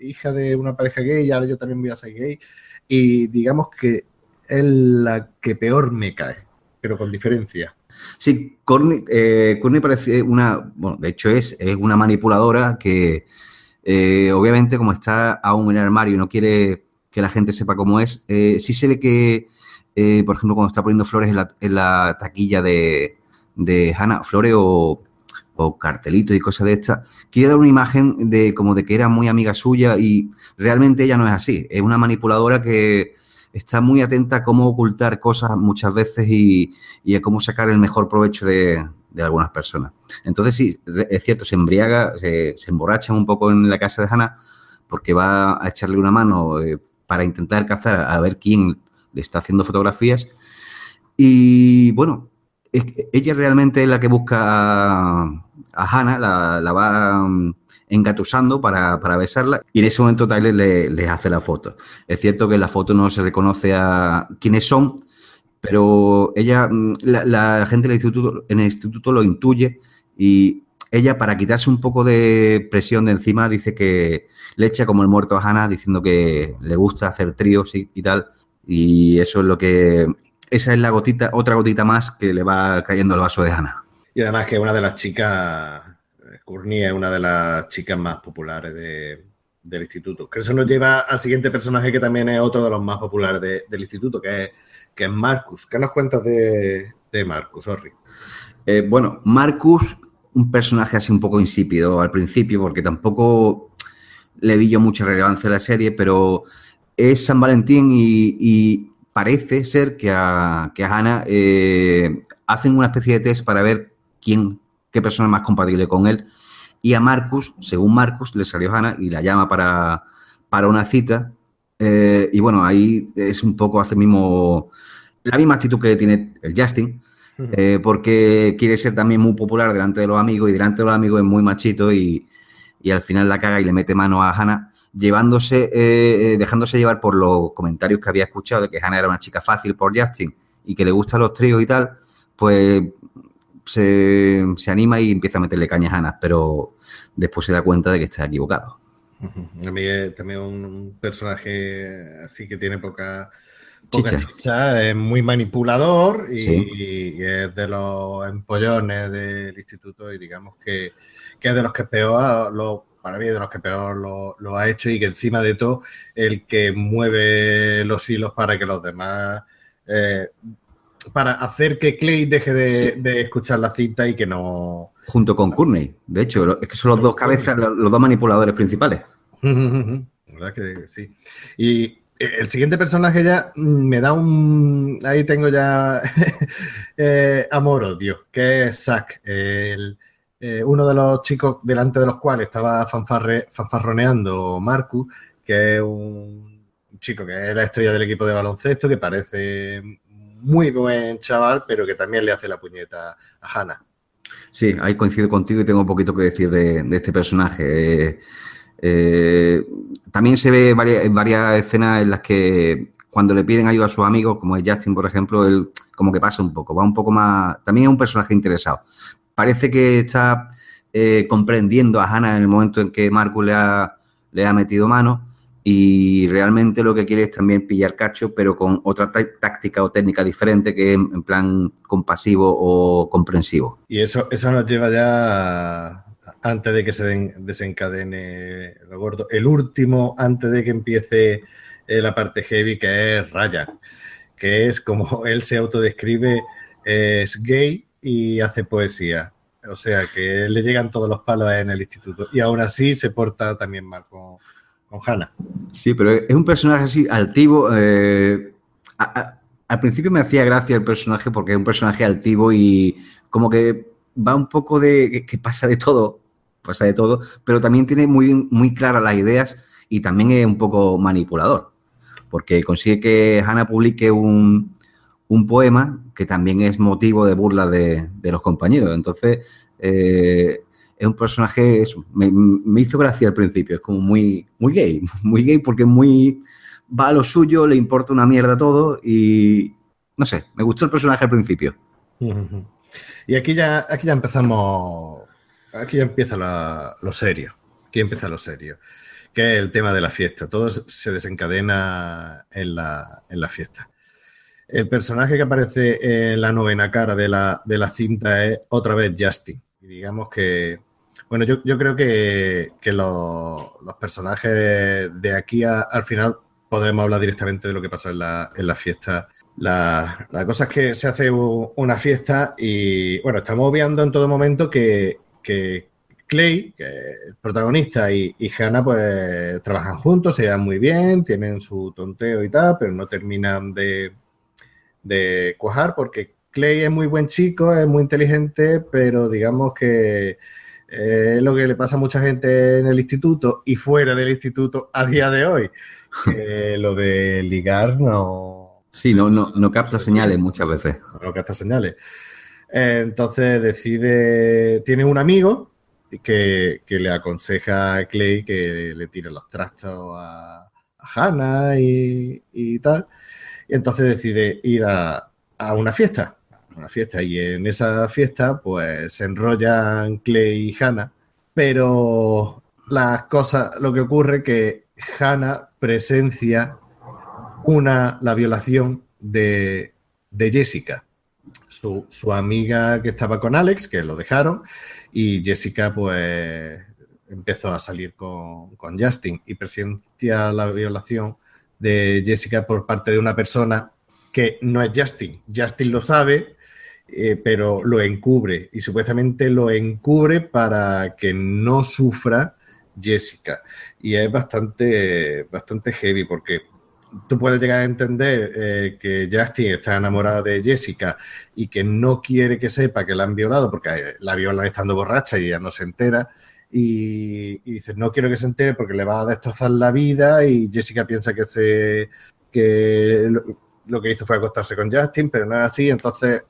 hija de una pareja gay ahora yo también voy a ser gay. Y digamos que es la que peor me cae, pero con diferencia. Sí, Courtney, eh, parece una, bueno, de hecho es, es una manipuladora que eh, obviamente como está aún en el armario y no quiere que la gente sepa cómo es, eh, sí se ve que, por ejemplo, cuando está poniendo flores en la, taquilla de, de Hannah, flores o, cartelitos y cosas de estas, quiere dar una imagen de como de que era muy amiga suya y realmente ella no es así, es una manipuladora que está muy atenta a cómo ocultar cosas muchas veces y, a cómo sacar el mejor provecho de, algunas personas. Entonces, sí, es cierto, se embriaga, se, emborracha un poco en la casa de Hannah porque va a echarle una mano eh, para intentar cazar a ver quién le está haciendo fotografías. Y bueno, ella realmente es la que busca Hannah, la, va mm, engatusando para, besarla y en ese momento Tyler le, hace la foto. Es cierto que en la foto no se reconoce a quiénes son, pero ella, mm, la, gente del instituto, en el instituto lo intuye y ella para quitarse un poco de presión de encima dice que le echa como el muerto a Hannah diciendo que le gusta hacer tríos y, y tal. Y eso es lo que esa es la gotita, otra gotita más que le va cayendo al vaso de Hannah. Y además que una de las chicas, Courtney es una de las chicas más populares del instituto. Que eso nos lleva al siguiente personaje que también es otro de los más populares del instituto, que es, que es Marcus. ¿Qué nos cuentas de, Marcus, Sorry? Eh, bueno, Marcus, un personaje así un poco insípido al principio, porque tampoco le di yo mucha relevancia a la serie, pero es San Valentín y parece ser que a, que a Hannah eh, hacen una especie de test para ver quién, qué persona es más compatible con él. Y a Marcus, según Marcus, le salió Hannah y la llama para, para una cita. Eh, y bueno, ahí es un poco hace mismo la misma actitud que tiene el Justin, eh, porque quiere ser también muy popular delante de los amigos y delante de los amigos es muy machito y, y al final la caga y le mete mano a Hannah llevándose, eh, dejándose llevar por los comentarios que había escuchado de que Hannah era una chica fácil por Justin y que le gustan los tríos y tal, pues se, anima y empieza a meterle cañas a pero después se da cuenta de que está equivocado. A mí es también un personaje así que tiene poca, chicha. es muy manipulador y, es de los empollones del instituto y digamos que, que es de los que peor lo para mí de los que peor lo, ha hecho y que encima de todo el que mueve los hilos para que los demás, eh, para hacer que Clay deje de, escuchar la cinta y que no... Junto con Courtney, de hecho, es que son los dos cabezas, los dos manipuladores principales. <laughs> ¿Verdad que sí? Y el siguiente personaje ya me da un... Ahí tengo ya <laughs> eh, amor-odio, que es Zack, el eh, uno de los chicos delante de los cuales estaba fanfarroneando Marcus, que es un chico que es la estrella del equipo de baloncesto, que parece muy buen chaval, pero que también le hace la puñeta a Hannah. Sí, ahí coincido contigo y tengo un poquito que decir de, este personaje. Eh, eh, también se ve varias, escenas en las que cuando le piden ayuda a sus amigos, como es Justin, por ejemplo, él como que pasa un poco, va un poco más, también es un personaje interesado. Parece que está eh, comprendiendo a Hannah en el momento en que Marcus le ha, le ha metido mano y realmente lo que quiere es también pillar cacho, pero con otra táctica o técnica diferente que en plan compasivo o comprensivo. Y eso, eso nos lleva ya antes de que se desencadene lo gordo. El último, antes de que empiece eh, la parte heavy, que es Ryan, que es como <laughs> él se autodescribe, es gay y hace poesía. O sea, que le llegan todos los palos en el instituto. Y aún así se porta también mal con, con Hannah. Sí, pero es un personaje así altivo. Eh, al principio me hacía gracia el personaje porque es un personaje altivo y como que va un poco de que pasa de todo, pasa de todo, pero también tiene muy, muy claras las ideas y también es un poco manipulador, porque consigue que Hannah publique un, poema que también es motivo de burla de, los compañeros. Entonces, eh, es un personaje, me, hizo gracia al principio, es como muy, muy gay, <laughs> muy gay porque muy va a lo suyo, le importa una mierda todo y no sé, me gustó el personaje al principio. Y aquí ya, aquí ya empezamos, aquí ya empieza lo serio, aquí empieza lo serio, que es el tema de la fiesta, todo se desencadena en la, en la fiesta. El personaje que aparece en la novena cara de la, de la cinta es otra vez Justin. Y digamos que bueno, yo, creo que, los, personajes de, aquí al final podremos hablar directamente de lo que pasó en la, fiesta. La, cosa es que se hace una fiesta y, bueno, estamos viendo en todo momento que, Clay, que el protagonista, y, y, Hannah, pues trabajan juntos, se llevan muy bien, tienen su tonteo y tal, pero no terminan de, de cuajar porque Clay es muy buen chico, es muy inteligente, pero digamos que es lo que le pasa a mucha gente en el instituto y fuera del instituto a día de hoy. lo de ligar no. Sí, no, no, no capta señales muchas veces. No capta señales. entonces decide. Tiene un amigo que, le aconseja a Clay que le tire los trastos a, Hannah y, tal. Y entonces decide ir a, a una fiesta una fiesta y en esa fiesta pues se enrollan Clay y Hannah, pero las cosas, lo que ocurre que Hannah presencia una, la violación de, Jessica, su, amiga que estaba con Alex, que lo dejaron, y Jessica pues empezó a salir con, con Justin y presencia la violación de Jessica por parte de una persona que no es Justin. Justin lo sabe, eh, pero lo encubre y supuestamente lo encubre para que no sufra Jessica. Y es bastante, bastante heavy porque tú puedes llegar a entender eh, que Justin está enamorado de Jessica y que no quiere que sepa que la han violado porque la violan estando borracha y ella no se entera. Y, dice, no quiero que se entere porque le va a destrozar la vida y Jessica piensa que, se, que lo, lo que hizo fue acostarse con Justin, pero no es así. Entonces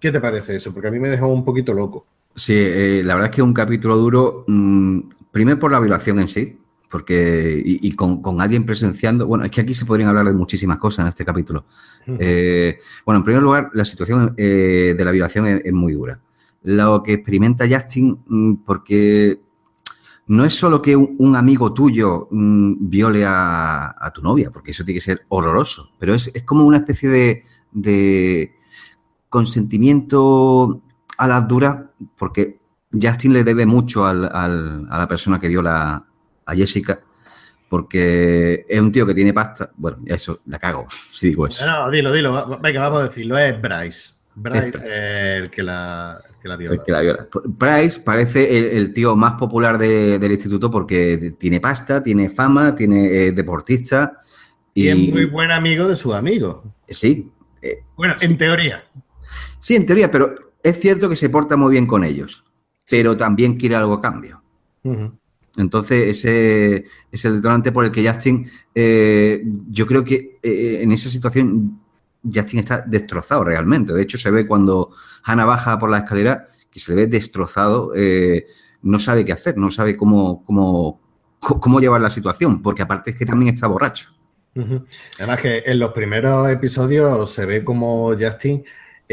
¿Qué te parece eso? Porque a mí me dejó un poquito loco. Sí, eh, la verdad es que es un capítulo duro, mm, primero por la violación en sí, porque y, con, alguien presenciando, bueno, es que aquí se podrían hablar de muchísimas cosas en este capítulo. Eh, bueno, en primer lugar, la situación eh, de la violación es, muy dura. Lo que experimenta Justin, mm, porque no es solo que un, amigo tuyo mm, viole a, tu novia, porque eso tiene que ser horroroso, pero es, como una especie de consentimiento a las duras, porque Justin le debe mucho a la persona que viola a Jessica, porque es un tío que tiene pasta. Bueno, eso la cago, <laughs> si digo eso. No, dilo, dilo. Venga, vamos a decirlo. Es Bryce. Bryce es el que la, viola. Bryce parece el, tío más popular del instituto porque tiene pasta, tiene fama, tiene eh, deportista. Y, es muy buen amigo de su amigo. Sí. Eh, bueno, en teoría. Sí, en teoría, pero es cierto que se porta muy bien con ellos, pero también quiere algo a cambio. Entonces, ese es el detonante por el que Justin, eh, yo creo que eh, en esa situación Justin está destrozado realmente. De hecho, se ve cuando Hannah baja por la escalera que se le ve destrozado, eh, no sabe qué hacer, no sabe cómo, cómo, cómo llevar la situación, porque aparte es que también está borracho. Además que en los primeros episodios se ve como Justin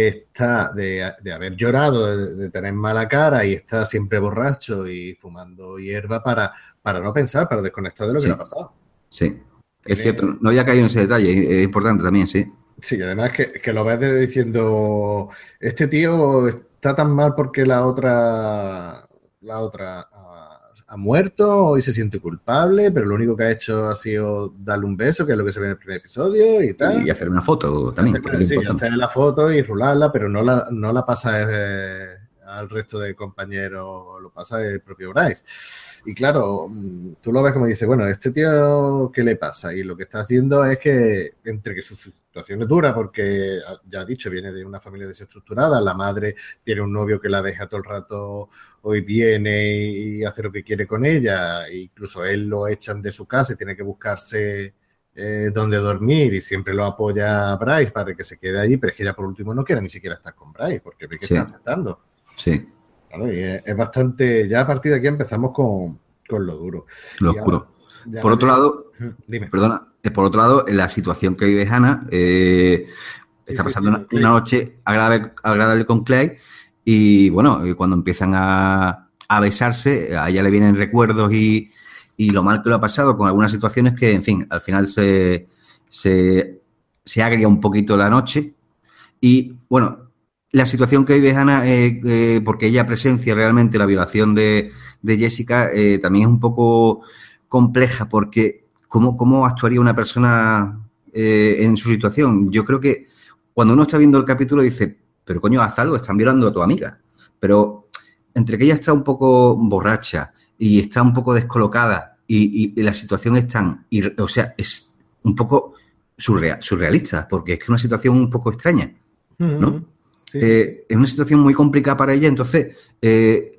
está de, haber llorado, de, tener mala cara y está siempre borracho y fumando hierba para, para no pensar, para desconectar de lo que le ha pasado. Sí, es cierto, no había caído en ese detalle, es importante también, sí. Sí, además que, que lo ves diciendo, este tío está tan mal porque la otra, la otra ha muerto y se siente culpable, pero lo único que ha hecho ha sido darle un beso, que es lo que se ve en el primer episodio y tal. Y hacer una foto también. sí, hacer la foto y rularla, pero no la, no la pasa eh, al resto de compañeros, lo pasa el propio Bryce. Y claro, mm, tú lo ves como dice, bueno, este tío, ¿qué le pasa? Y lo que está haciendo es que, entre que su situación es dura, porque ya ha dicho, viene de una familia desestructurada, la madre tiene un novio que la deja todo el rato hoy viene y hace lo que quiere con ella, e incluso él lo echan de su casa y tiene que buscarse eh, dónde dormir y siempre lo apoya Bryce para que se quede allí, pero es que ella por último no quiere ni siquiera estar con Bryce porque ve que está afectando. Sí. es, bastante, ya a partir de aquí empezamos con, lo duro. Lo oscuro. por otro lado, <laughs> dime. perdona, eh, por otro lado, en la situación que vive Hannah, eh, está pasando una, noche agradable, agradable con Clay y bueno, cuando empiezan a, besarse, a ella le vienen recuerdos y, lo mal que lo ha pasado con algunas situaciones que, en fin, al final se, se, se agria un poquito la noche. Y bueno, la situación que vive Hannah, eh, eh, porque ella presencia realmente la violación de, Jessica, eh, también es un poco compleja, porque ¿cómo, cómo actuaría una persona en su situación? Yo creo que cuando uno está viendo el capítulo dice, pero coño, haz algo, están violando a tu amiga. Pero entre que ella está un poco borracha y está un poco descolocada y, la situación es tan, o sea, es un poco surrealista, porque es que es una situación un poco extraña, ¿no? Eh, es una situación muy complicada para ella, entonces eh,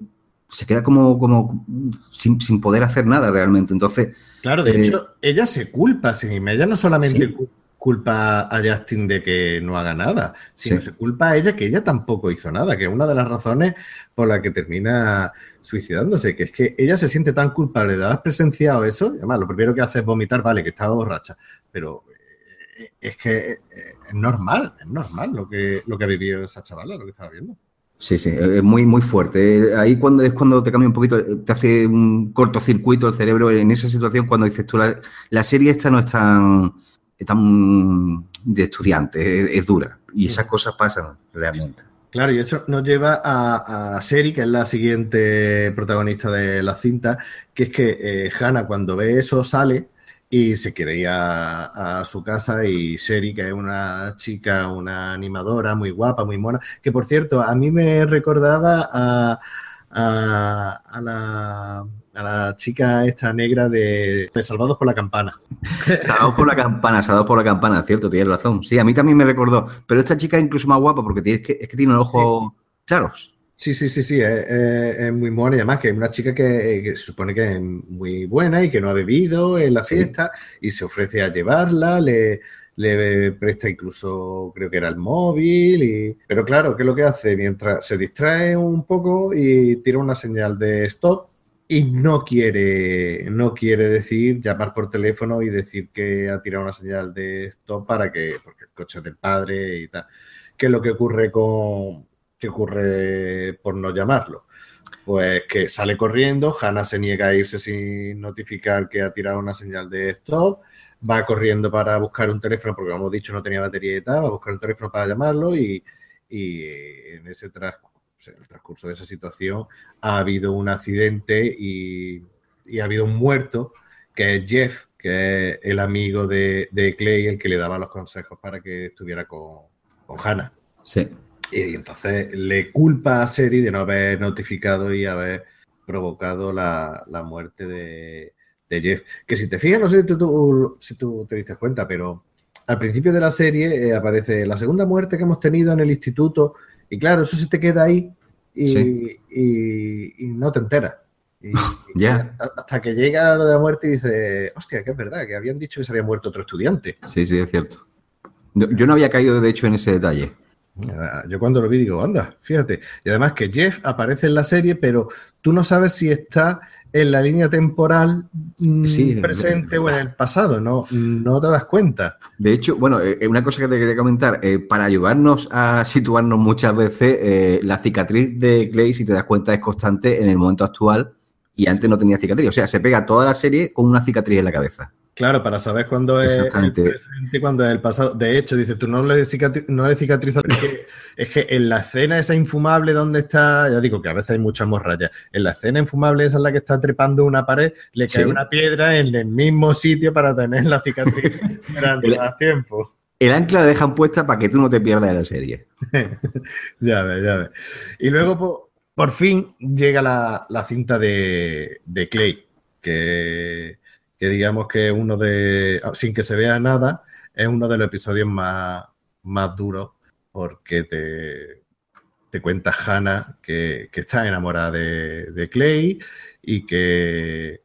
se queda como, como sin, poder hacer nada realmente. Entonces. Claro, de eh, hecho, ella se culpa a sí misma. Ella no solamente culpa a Justin de que no haga nada, sino se culpa a ella que ella tampoco hizo nada, que es una de las razones por la que termina suicidándose, que es que ella se siente tan culpable de haber presenciado eso, además lo primero que hace es vomitar, vale, que estaba borracha, pero es que es normal, es normal lo que, lo que ha vivido esa chavala, lo que estaba viendo. Sí, sí, es muy, muy fuerte. Ahí cuando es cuando te cambia un poquito, te hace un cortocircuito el cerebro en esa situación cuando dices tú, la, la serie esta no es tan tan de estudiante, es, dura. Y esas cosas pasan realmente. Claro, y eso nos lleva a, a Seri, que es la siguiente protagonista de la cinta, que es que eh, Hannah cuando ve eso sale y se quiere ir a, su casa y Seri, que es una chica, una animadora muy guapa, muy mona, que por cierto, a mí me recordaba a, a la a la chica esta negra de, Salvados por la Campana. <laughs> Salvados por la Campana, Salvados por la Campana, cierto, tienes razón. Sí, a mí también me recordó. Pero esta chica es incluso más guapa porque tiene, es que tiene los ojos claros. Sí, sí, sí, sí, es, muy buena y además que es una chica que, se supone que es muy buena y que no ha bebido en la fiesta y se ofrece a llevarla, le, le presta incluso, creo que era el móvil, y... pero claro, ¿qué es lo que hace? Mientras se distrae un poco y tira una señal de stop y no quiere, no quiere decir, llamar por teléfono y decir que ha tirado una señal de stop para que, porque el coche es del padre y tal. ¿Qué es lo que ocurre con, qué ocurre por no llamarlo? Pues que sale corriendo, Hannah se niega a irse sin notificar que ha tirado una señal de stop, va corriendo para buscar un teléfono, porque como hemos dicho no tenía batería y tal, va a buscar un teléfono para llamarlo y, y en ese transcurso el transcurso de esa situación ha habido un accidente y, ha habido un muerto, que es Jeff, que es el amigo de, Clay, el que le daba los consejos para que estuviera con, con Hannah. Sí. Y, entonces le culpa a Seri de no haber notificado y haber provocado la, muerte de, Jeff. Que si te fijas, no sé si tú, si tú te diste cuenta, pero al principio de la serie eh, aparece la segunda muerte que hemos tenido en el instituto y claro, eso se te queda ahí y, no te enteras. Y, <laughs> Hasta que llega lo de la muerte y dice, hostia, que es verdad, que habían dicho que se había muerto otro estudiante. Sí, sí, es cierto. Yo no había caído, de hecho, en ese detalle. Yo cuando lo vi digo, anda, fíjate. Y además que Jeff aparece en la serie, pero tú no sabes si está en la línea temporal mm, presente o en el pasado, no, no te das cuenta. De hecho, bueno, eh, una cosa que te quería comentar, eh, para ayudarnos a situarnos muchas veces, eh, la cicatriz de Clay, si te das cuenta, es constante en el momento actual y antes no tenía cicatriz. O sea, se pega toda la serie con una cicatriz en la cabeza. Claro, para saber cuándo es el presente y cuándo es el pasado. De hecho, dice, tú no le, cicatriz, no le cicatrizas <laughs> es que en la escena esa infumable donde está, ya digo que a veces hay muchas morrayas, en la escena infumable esa en la que está trepando una pared, le cae una piedra en el mismo sitio para tener la cicatriz <laughs> durante más tiempo. El ancla la dejan puesta para que tú no te pierdas de la serie. <laughs> ya ves, ya ves. Y luego, por, fin, llega la, cinta de, de Clay, que que digamos que uno de, sin que se vea nada, es uno de los episodios más, más duros porque te, te cuenta Hannah que, está enamorada de, Clay y que,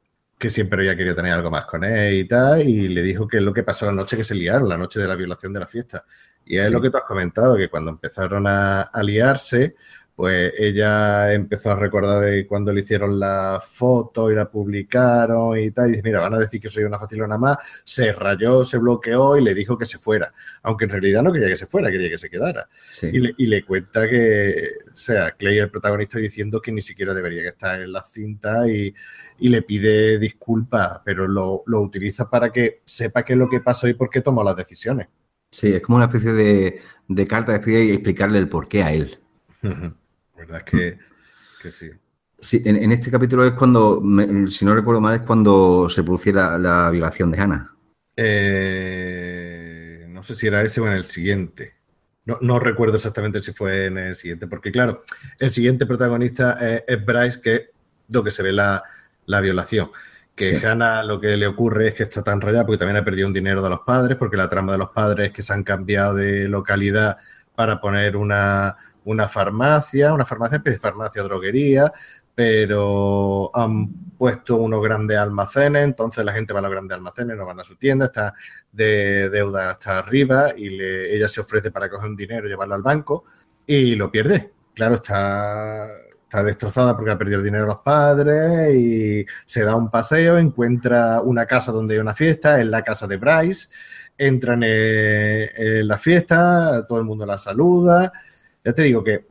siempre había querido tener algo más con él y tal, y le dijo que es lo que pasó la noche que se liaron, la noche de la violación de la fiesta. Y es lo que tú has comentado, que cuando empezaron a, a liarse, pues ella empezó a recordar de cuando le hicieron la foto y la publicaron y tal, y dice, mira, van a decir que soy una facilona más, se rayó, se bloqueó y le dijo que se fuera, aunque en realidad no quería que se fuera, quería que se quedara. Y, le, cuenta que, o sea, Clay, el protagonista, diciendo que ni siquiera debería que estar en la cinta y, le pide disculpas, pero lo, utiliza para que sepa qué es lo que pasó y por qué tomó las decisiones. Sí, es como una especie de, de carta de despedida y explicarle el porqué a él. ¿Verdad? Que, que sí. Sí, en, este capítulo es cuando, si no recuerdo mal, es cuando se produciera la, violación de Hannah. Eh, no sé si era ese o en el siguiente. No, recuerdo exactamente si fue en el siguiente, porque claro, el siguiente protagonista es, Bryce, que es lo que se ve la, violación. Que Hannah lo que le ocurre es que está tan rayada porque también ha perdido un dinero de los padres, porque la trama de los padres es que se han cambiado de localidad para poner una, una farmacia, una farmacia, de farmacia, droguería, pero han puesto unos grandes almacenes, entonces la gente va a los grandes almacenes, no van a su tienda, está de deuda hasta arriba y ella se ofrece para coger un dinero y llevarlo al banco y lo pierde. Claro, está, está destrozada porque ha perdido el dinero a los padres y se da un paseo, encuentra una casa donde hay una fiesta, es la casa de Bryce, entran en la fiesta, todo el mundo la saluda ya te digo que,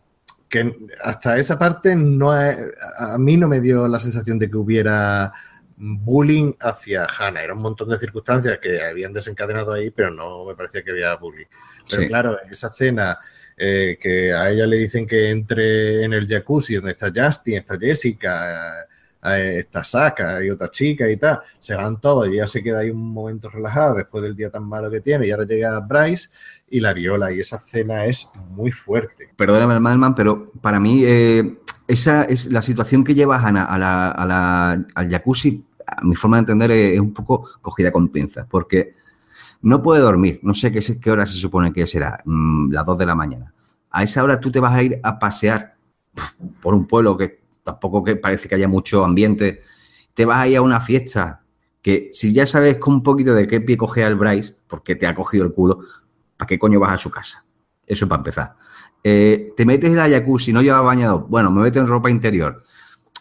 hasta esa parte no a mí no me dio la sensación de que hubiera bullying hacia Hannah. Era un montón de circunstancias que habían desencadenado ahí, pero no me parecía que había bullying. Pero claro, esa escena eh, que a ella le dicen que entre en el jacuzzi donde está Justin, está Jessica, eh, está Saka y otra chica y tal, se van todos y ella se queda ahí un momento relajada después del día tan malo que tiene y ahora llega Bryce y la viola y esa escena es muy fuerte. Perdóname, Madman, pero para mí eh, esa es la situación que lleva Hannah a la, al jacuzzi, a mi forma de entender es, un poco cogida con pinzas, porque no puede dormir, no sé qué, qué hora se supone que será, mm, las 2 de la mañana. A esa hora tú te vas a ir a pasear por un pueblo que tampoco que parece que haya mucho ambiente, te vas a ir a una fiesta que si ya sabes con un poquito de qué pie coge al Bryce, porque te ha cogido el culo, ¿para qué coño vas a su casa? Eso es para empezar. Eh, te metes en la jacuzzi, no llevas bañado, bueno, me meto en ropa interior.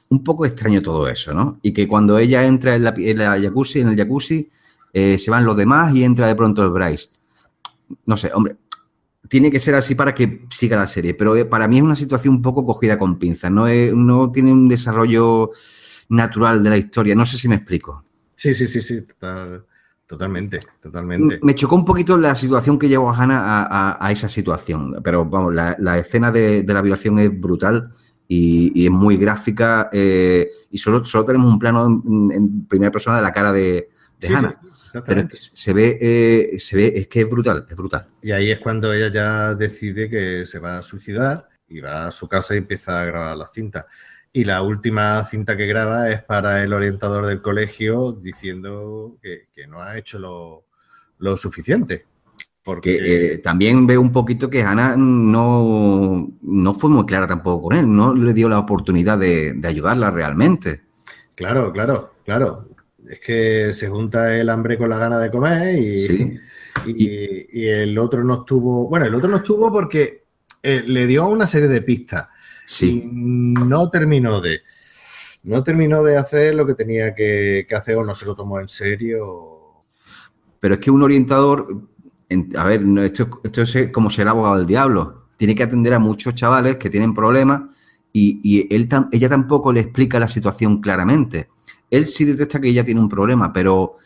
Un poco extraño todo eso, ¿no? Y que cuando ella entra en la, jacuzzi, en el jacuzzi, eh, se van los demás y entra de pronto el Bryce. No sé, hombre, tiene que ser así para que siga la serie, pero eh, para mí es una situación un poco cogida con pinzas, no, no tiene un desarrollo natural de la historia, no sé si me explico. Sí, sí, sí, sí, totalmente, totalmente. Me chocó un poquito la situación que llevó a Hannah a, esa situación, pero vamos, la, escena de, la violación es brutal y, es muy gráfica eh, y solo, solo tenemos un plano en, primera persona de la cara de, Hannah. Pero se ve, eh, se ve, es que es brutal, es brutal. Y ahí es cuando ella ya decide que se va a suicidar y va a su casa y empieza a grabar la cinta. Y la última cinta que graba es para el orientador del colegio diciendo que, no ha hecho lo, suficiente. Porque eh, también veo un poquito que Ana no, no, fue muy clara tampoco con él, no le dio la oportunidad de, de ayudarla realmente. Claro, claro, claro es que se junta el hambre con la gana de comer y, y, el otro no estuvo. Bueno, el otro no estuvo porque eh, le dio una serie de pistas. Sí. no terminó de, no terminó de hacer lo que tenía que, hacer o no se lo tomó en serio. Pero es que un orientador, a ver, esto, esto es como ser abogado del diablo. Tiene que atender a muchos chavales que tienen problemas y, él, ella tampoco le explica la situación claramente. Él sí detecta que ella tiene un problema, pero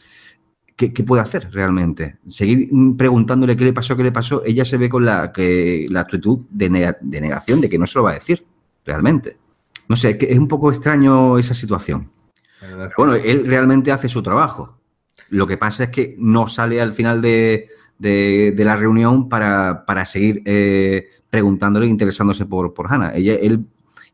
¿qué, puede hacer realmente? Seguir preguntándole qué le pasó, qué le pasó. Ella se ve con la, que, la actitud de, negación, de que no se lo va a decir realmente. No sé, es un poco extraño esa situación. bueno, él realmente hace su trabajo. Lo que pasa es que no sale al final de, la reunión para, seguir eh, preguntándole e interesándose por, por Hannah. Ella, él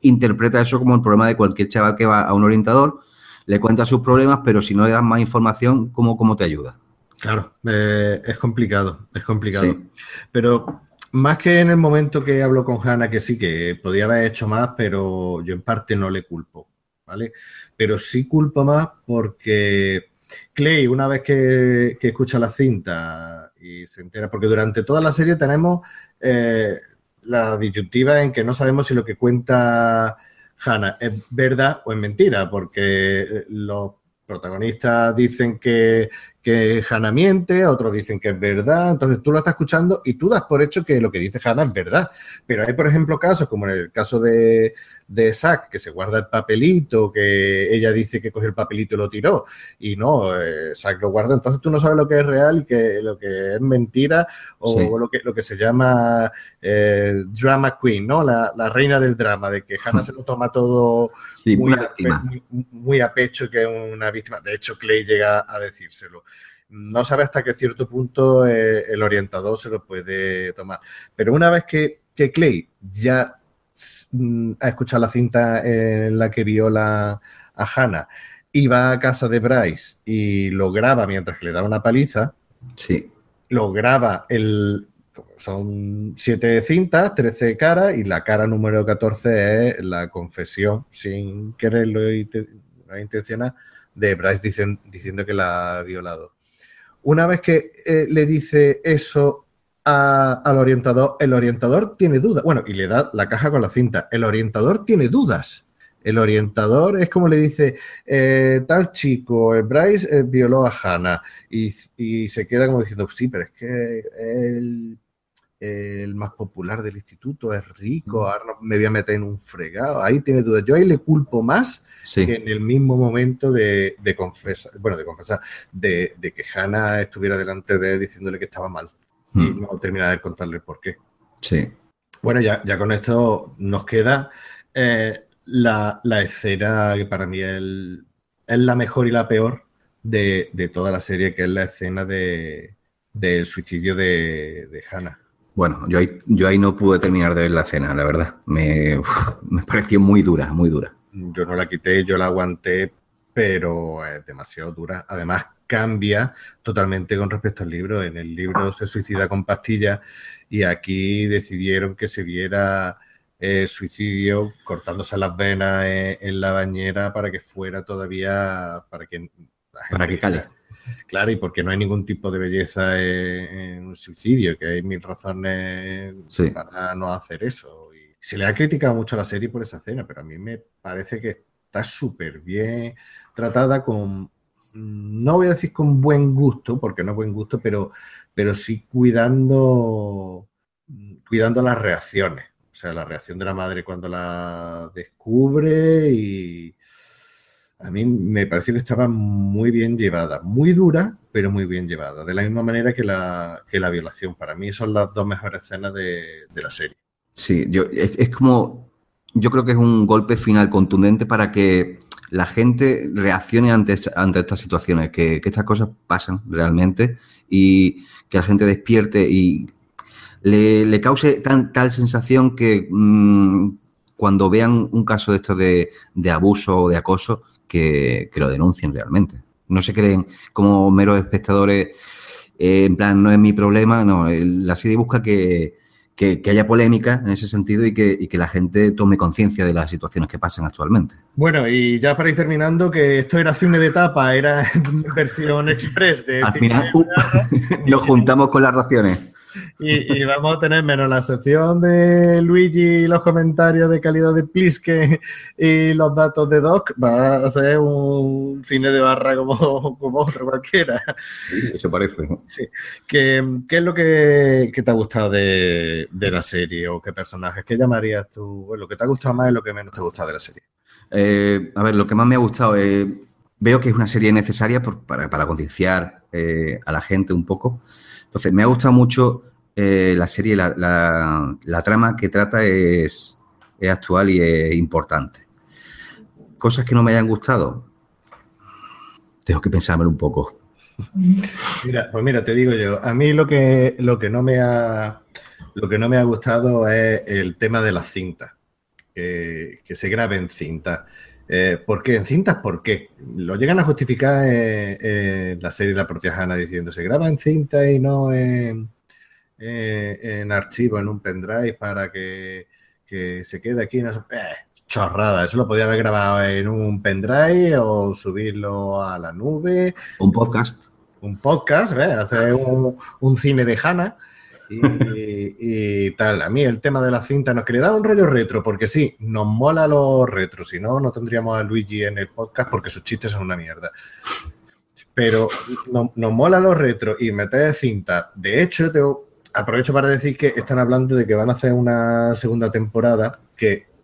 interpreta eso como el problema de cualquier chaval que va a un orientador, le cuenta sus problemas, pero si no le das más información, ¿cómo, cómo te ayuda? Claro, eh, es complicado, es complicado. Pero más que en el momento que hablo con Hanna, que sí, que podía haber hecho más, pero yo en parte no le culpo, ¿vale? Pero sí culpo más porque Clay, una vez que, escucha la cinta y se entera, porque durante toda la serie tenemos eh, la disyuntiva en que no sabemos si lo que cuenta Hannah es verdad o es mentira, porque eh, los protagonistas dicen que, que Hannah miente, otros dicen que es verdad, entonces tú lo estás escuchando y tú das por hecho que lo que dice Hannah es verdad. Pero hay, por ejemplo, casos como en el caso de, de Zack, que se guarda el papelito, que ella dice que cogió el papelito y lo tiró, y no, eh, Zack lo guarda, entonces tú no sabes lo que es real y que lo que es mentira o lo, que, lo que se llama eh, drama queen, ¿no? La, reina del drama, de que Hannah <laughs> se lo toma todo muy, a, muy, a pecho, que es una víctima. De hecho, Clay llega a decírselo no sabe hasta qué cierto punto eh, el orientador se lo puede tomar. Pero una vez que, Clay ya mm, ha escuchado la cinta en la que viola a Hannah y va a casa de Bryce y lo graba mientras que le da una paliza, sí. lo graba el... Son siete cintas, trece caras y la cara número 14 es la confesión, sin quererlo intencionar, de Bryce diciendo que la ha violado. Una vez que eh, le dice eso al orientador, el orientador tiene dudas. Bueno, y le da la caja con la cinta. El orientador tiene dudas. El orientador es como le dice, eh, tal chico, el Bryce eh, violó a Hannah y, y, se queda como diciendo, sí, pero es que él el más popular del instituto, es rico, ahora me voy a meter en un fregado, ahí tiene dudas. Yo ahí le culpo más que en el mismo momento de, confesar, bueno, de confesar, de, que Hannah estuviera delante de él diciéndole que estaba mal y hmm. no terminar de contarle por qué. Sí. Bueno, ya, ya con esto nos queda eh, la, escena que para mí es, la mejor y la peor de, toda la serie, que es la escena de, del suicidio de, de Hannah. Bueno, yo ahí, yo ahí no pude terminar de ver la escena, la verdad. Me, me pareció muy dura, muy dura. Yo no la quité, yo la aguanté, pero es demasiado dura. Además, cambia totalmente con respecto al libro. En el libro se suicida con pastillas y aquí decidieron que se viera el suicidio cortándose las venas en, la bañera para que fuera todavía, para que... para que cale. Claro, y porque no hay ningún tipo de belleza en, un suicidio, que hay mil razones para no hacer eso. Y se le ha criticado mucho a la serie por esa escena, pero a mí me parece que está súper bien tratada con, no voy a decir con buen gusto, porque no buen gusto, pero, pero sí cuidando, cuidando las reacciones. O sea, la reacción de la madre cuando la descubre y, a mí me pareció que estaba muy bien llevada, muy dura, pero muy bien llevada, de la misma manera que la, que la violación. Para mí son las dos mejores escenas de, la serie. Sí, yo, es, como, yo creo que es un golpe final contundente para que la gente reaccione ante, ante estas situaciones, que, estas cosas pasan realmente y que la gente despierte y le, cause tan, tal sensación que mm, cuando vean un caso de esto de, de abuso o de acoso, que, lo denuncien realmente. No se queden como meros espectadores, eh, en plan, no es mi problema, no, la serie busca que, haya polémica en ese sentido y que, la gente tome conciencia de las situaciones que pasan actualmente. Bueno, y ya para ir terminando, que esto era cine de etapa, era <laughs> versión express de... Al final uh, <laughs> nos juntamos con las raciones. Y, vamos a tener menos la sección de Luigi y los comentarios de calidad de Pliske y los datos de Doc. Va a ser un cine de barra como, como otro cualquiera. Sí, eso parece. ¿Qué, es lo que, te ha gustado de, la serie o qué personajes? ¿Qué llamarías tú? lo que te ha gustado más y lo que menos te ha gustado de la serie. Eh, a ver, lo que más me ha gustado, eh, veo que es una serie necesaria para, concienciar eh, a la gente un poco. Entonces, me ha gustado mucho la serie, la, trama que trata es, actual y es importante. Cosas que no me hayan gustado, tengo que pensármelo un poco. Mira, pues mira, te digo yo, a mí lo que, lo que no me ha lo que no me ha gustado es el tema de las cintas que, se grabe en cinta. Eh, ¿Por qué? ¿En cintas por qué? Lo llegan a justificar en, la serie La propia Hanna diciendo se graba en cinta y no en, en archivo, en un pendrive para que, se quede aquí. No eh, chorrada, eso lo podía haber grabado en un pendrive o subirlo a la nube. Un podcast. Un podcast, hacer un, un cine de Hanna. Y, tal. A mí el tema de la cinta nos que le da un rollo retro, porque sí, nos mola los retros, si no, no tendríamos a Luigi en el podcast porque sus chistes son una mierda. Pero nos mola los retros y meter cinta. De hecho, te aprovecho para decir que están hablando de que van a hacer una segunda temporada que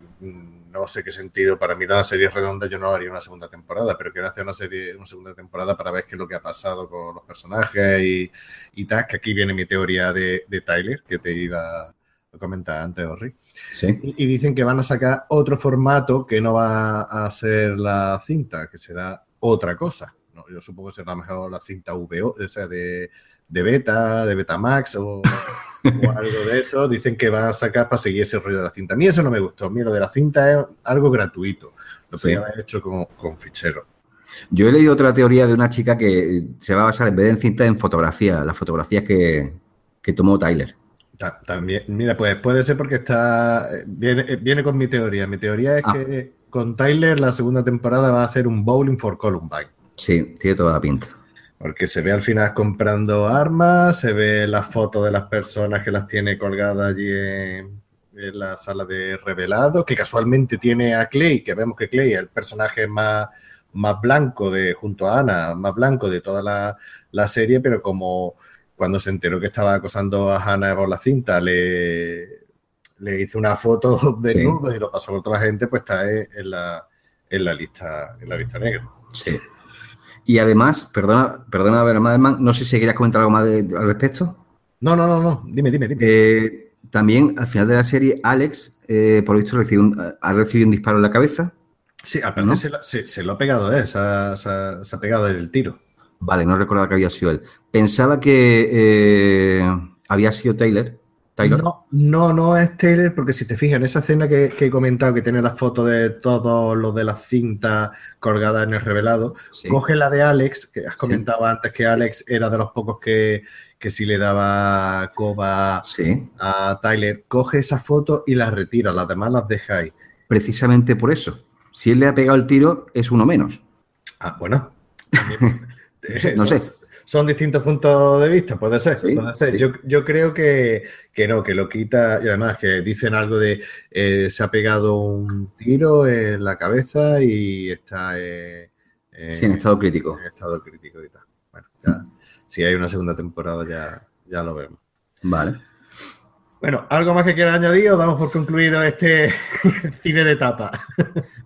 no sé qué sentido. Para mí la serie redonda yo no haría una segunda temporada, pero quiero hacer una serie, una segunda temporada para ver qué es lo que ha pasado con los personajes y, y tal, que aquí viene mi teoría de, Tyler, que te iba a comentar antes, Orri. Sí. Y, dicen que van a sacar otro formato que no va a ser la cinta, que será otra cosa. No, yo supongo que será mejor la cinta VO, o sea, de, de beta, de Betamax o, o <laughs> algo de eso. Dicen que van a sacar para seguir ese rollo de la cinta. A mí eso no me gustó. A mí lo de la cinta es algo gratuito. Lo podía haber hecho con, con fichero. Yo he leído otra teoría de una chica que se va a basar en vez de en cinta en fotografía, las fotografías que, tomó Tyler. También, mira, pues puede ser porque está viene, viene con mi teoría. Mi teoría es ah. que con Tyler la segunda temporada va a hacer un bowling for Columbine. Sí, tiene toda la pinta. Porque se ve al final comprando armas, se ve la foto de las personas que las tiene colgadas allí en, la sala de revelado, que casualmente tiene a Clay, que vemos que Clay es el personaje más, más blanco de, junto a Ana, más blanco de toda la, serie, pero como cuando se enteró que estaba acosando a Hannah por la cinta, le, le hizo una foto de nudo y lo pasó toda la gente, pues está en la, en la lista, en la lista negra. Sí. Y además, perdona, perdona, Madelman, no sé si querías comentar algo más al respecto. No, no, no, no, dime, dime, dime. Eh, también al final de la serie, Alex, eh, por visto, ha recibido un disparo en la cabeza. Sí, al parecer se, lo ha pegado, ¿eh? Se ha, se pegado el tiro. Vale, no recordaba que había sido él. Pensaba que eh, había sido Taylor, no, no, no es Taylor, porque si te fijas en esa escena que, he comentado, que tiene las fotos de todos los de las cintas colgadas en el revelado, coge la de Alex, que has comentado antes que Alex era de los pocos que, que si le daba coba a Tyler, coge esa foto y la retira, las demás las deja ahí. Precisamente por eso. Si él le ha pegado el tiro, es uno menos. Ah, bueno. <laughs> no sé son distintos puntos de vista, puede ser. Yo, creo que, no, que lo quita y además que dicen algo de eh, se ha pegado un tiro en la cabeza y está eh, en estado crítico. En estado crítico y tal. Bueno, ya, si hay una segunda temporada ya, ya lo vemos. Vale. Bueno, ¿algo más que quieras añadir o damos por concluido este <laughs> cine de etapa?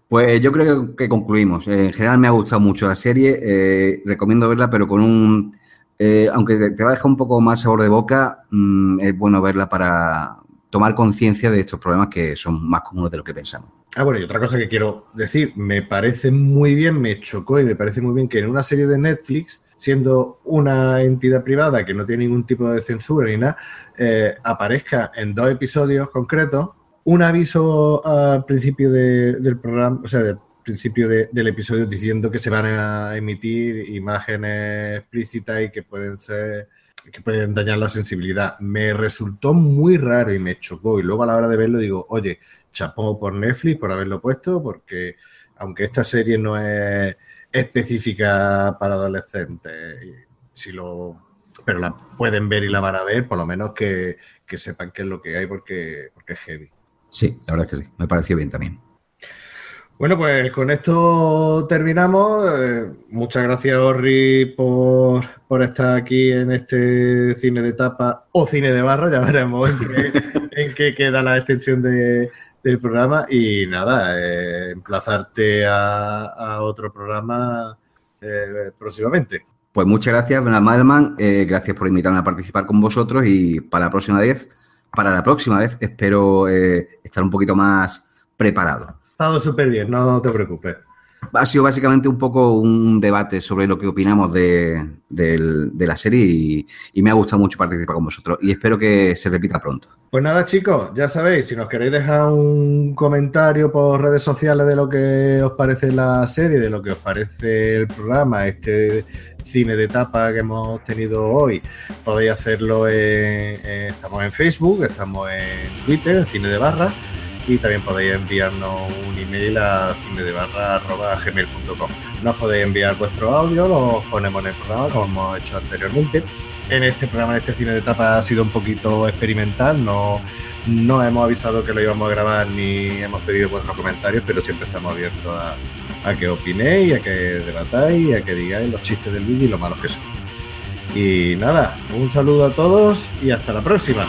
Pues yo creo que concluimos. En general me ha gustado mucho la serie. Eh, recomiendo verla, pero con un. Eh, aunque te, va a dejar un poco más sabor de boca, mm, es bueno verla para tomar conciencia de estos problemas que son más comunes de lo que pensamos. Ah, bueno, y otra cosa que quiero decir, me parece muy bien, me chocó y me parece muy bien que en una serie de Netflix, siendo una entidad privada que no tiene ningún tipo de censura ni nada, eh, aparezca en dos episodios concretos un aviso al principio del programa, o sea, del principio del episodio diciendo que se van a emitir imágenes explícitas y que pueden ser que pueden dañar la sensibilidad. Me resultó muy raro y me chocó. Y luego a la hora de verlo digo, oye, chapó por Netflix por haberlo puesto, porque aunque esta serie no es específica para adolescentes, si lo pero la pueden ver y la van a ver, por lo menos que, sepan qué es lo que hay porque, porque es heavy. Sí, la verdad es que sí, me pareció bien también. Bueno, pues con esto terminamos. Eh, muchas gracias, Orri, por, estar aquí en este cine de tapa o cine de barra. Ya veremos <laughs> en qué, queda la extensión del programa. Y nada, eh, emplazarte a, otro programa eh, próximamente. Pues muchas gracias, Bernard Madelman. gracias por invitarme a participar con vosotros y para la próxima vez, para la próxima vez espero estar un poquito más preparado estado súper bien, no te preocupes. Ha sido básicamente un poco un debate sobre lo que opinamos de, la serie y, me ha gustado mucho participar con vosotros y espero que se repita pronto. Pues nada chicos, ya sabéis, si nos queréis dejar un comentario por redes sociales de lo que os parece la serie, de lo que os parece el programa, este cine de etapa que hemos tenido hoy, podéis hacerlo en, estamos en Facebook, estamos en Twitter, en Cine de Barra y también podéis enviarnos un email a cinedebarra.gmail.com. Nos podéis enviar vuestro audio, lo ponemos en el programa como hemos hecho anteriormente. En este programa, en este cine de etapa ha sido un poquito experimental, no, no hemos avisado que lo íbamos a grabar ni hemos pedido vuestros comentarios, pero siempre estamos abiertos a, a que opinéis, a que debatáis, a que digáis los chistes del vídeo y lo malos que son. Y nada, un saludo a todos y hasta la próxima.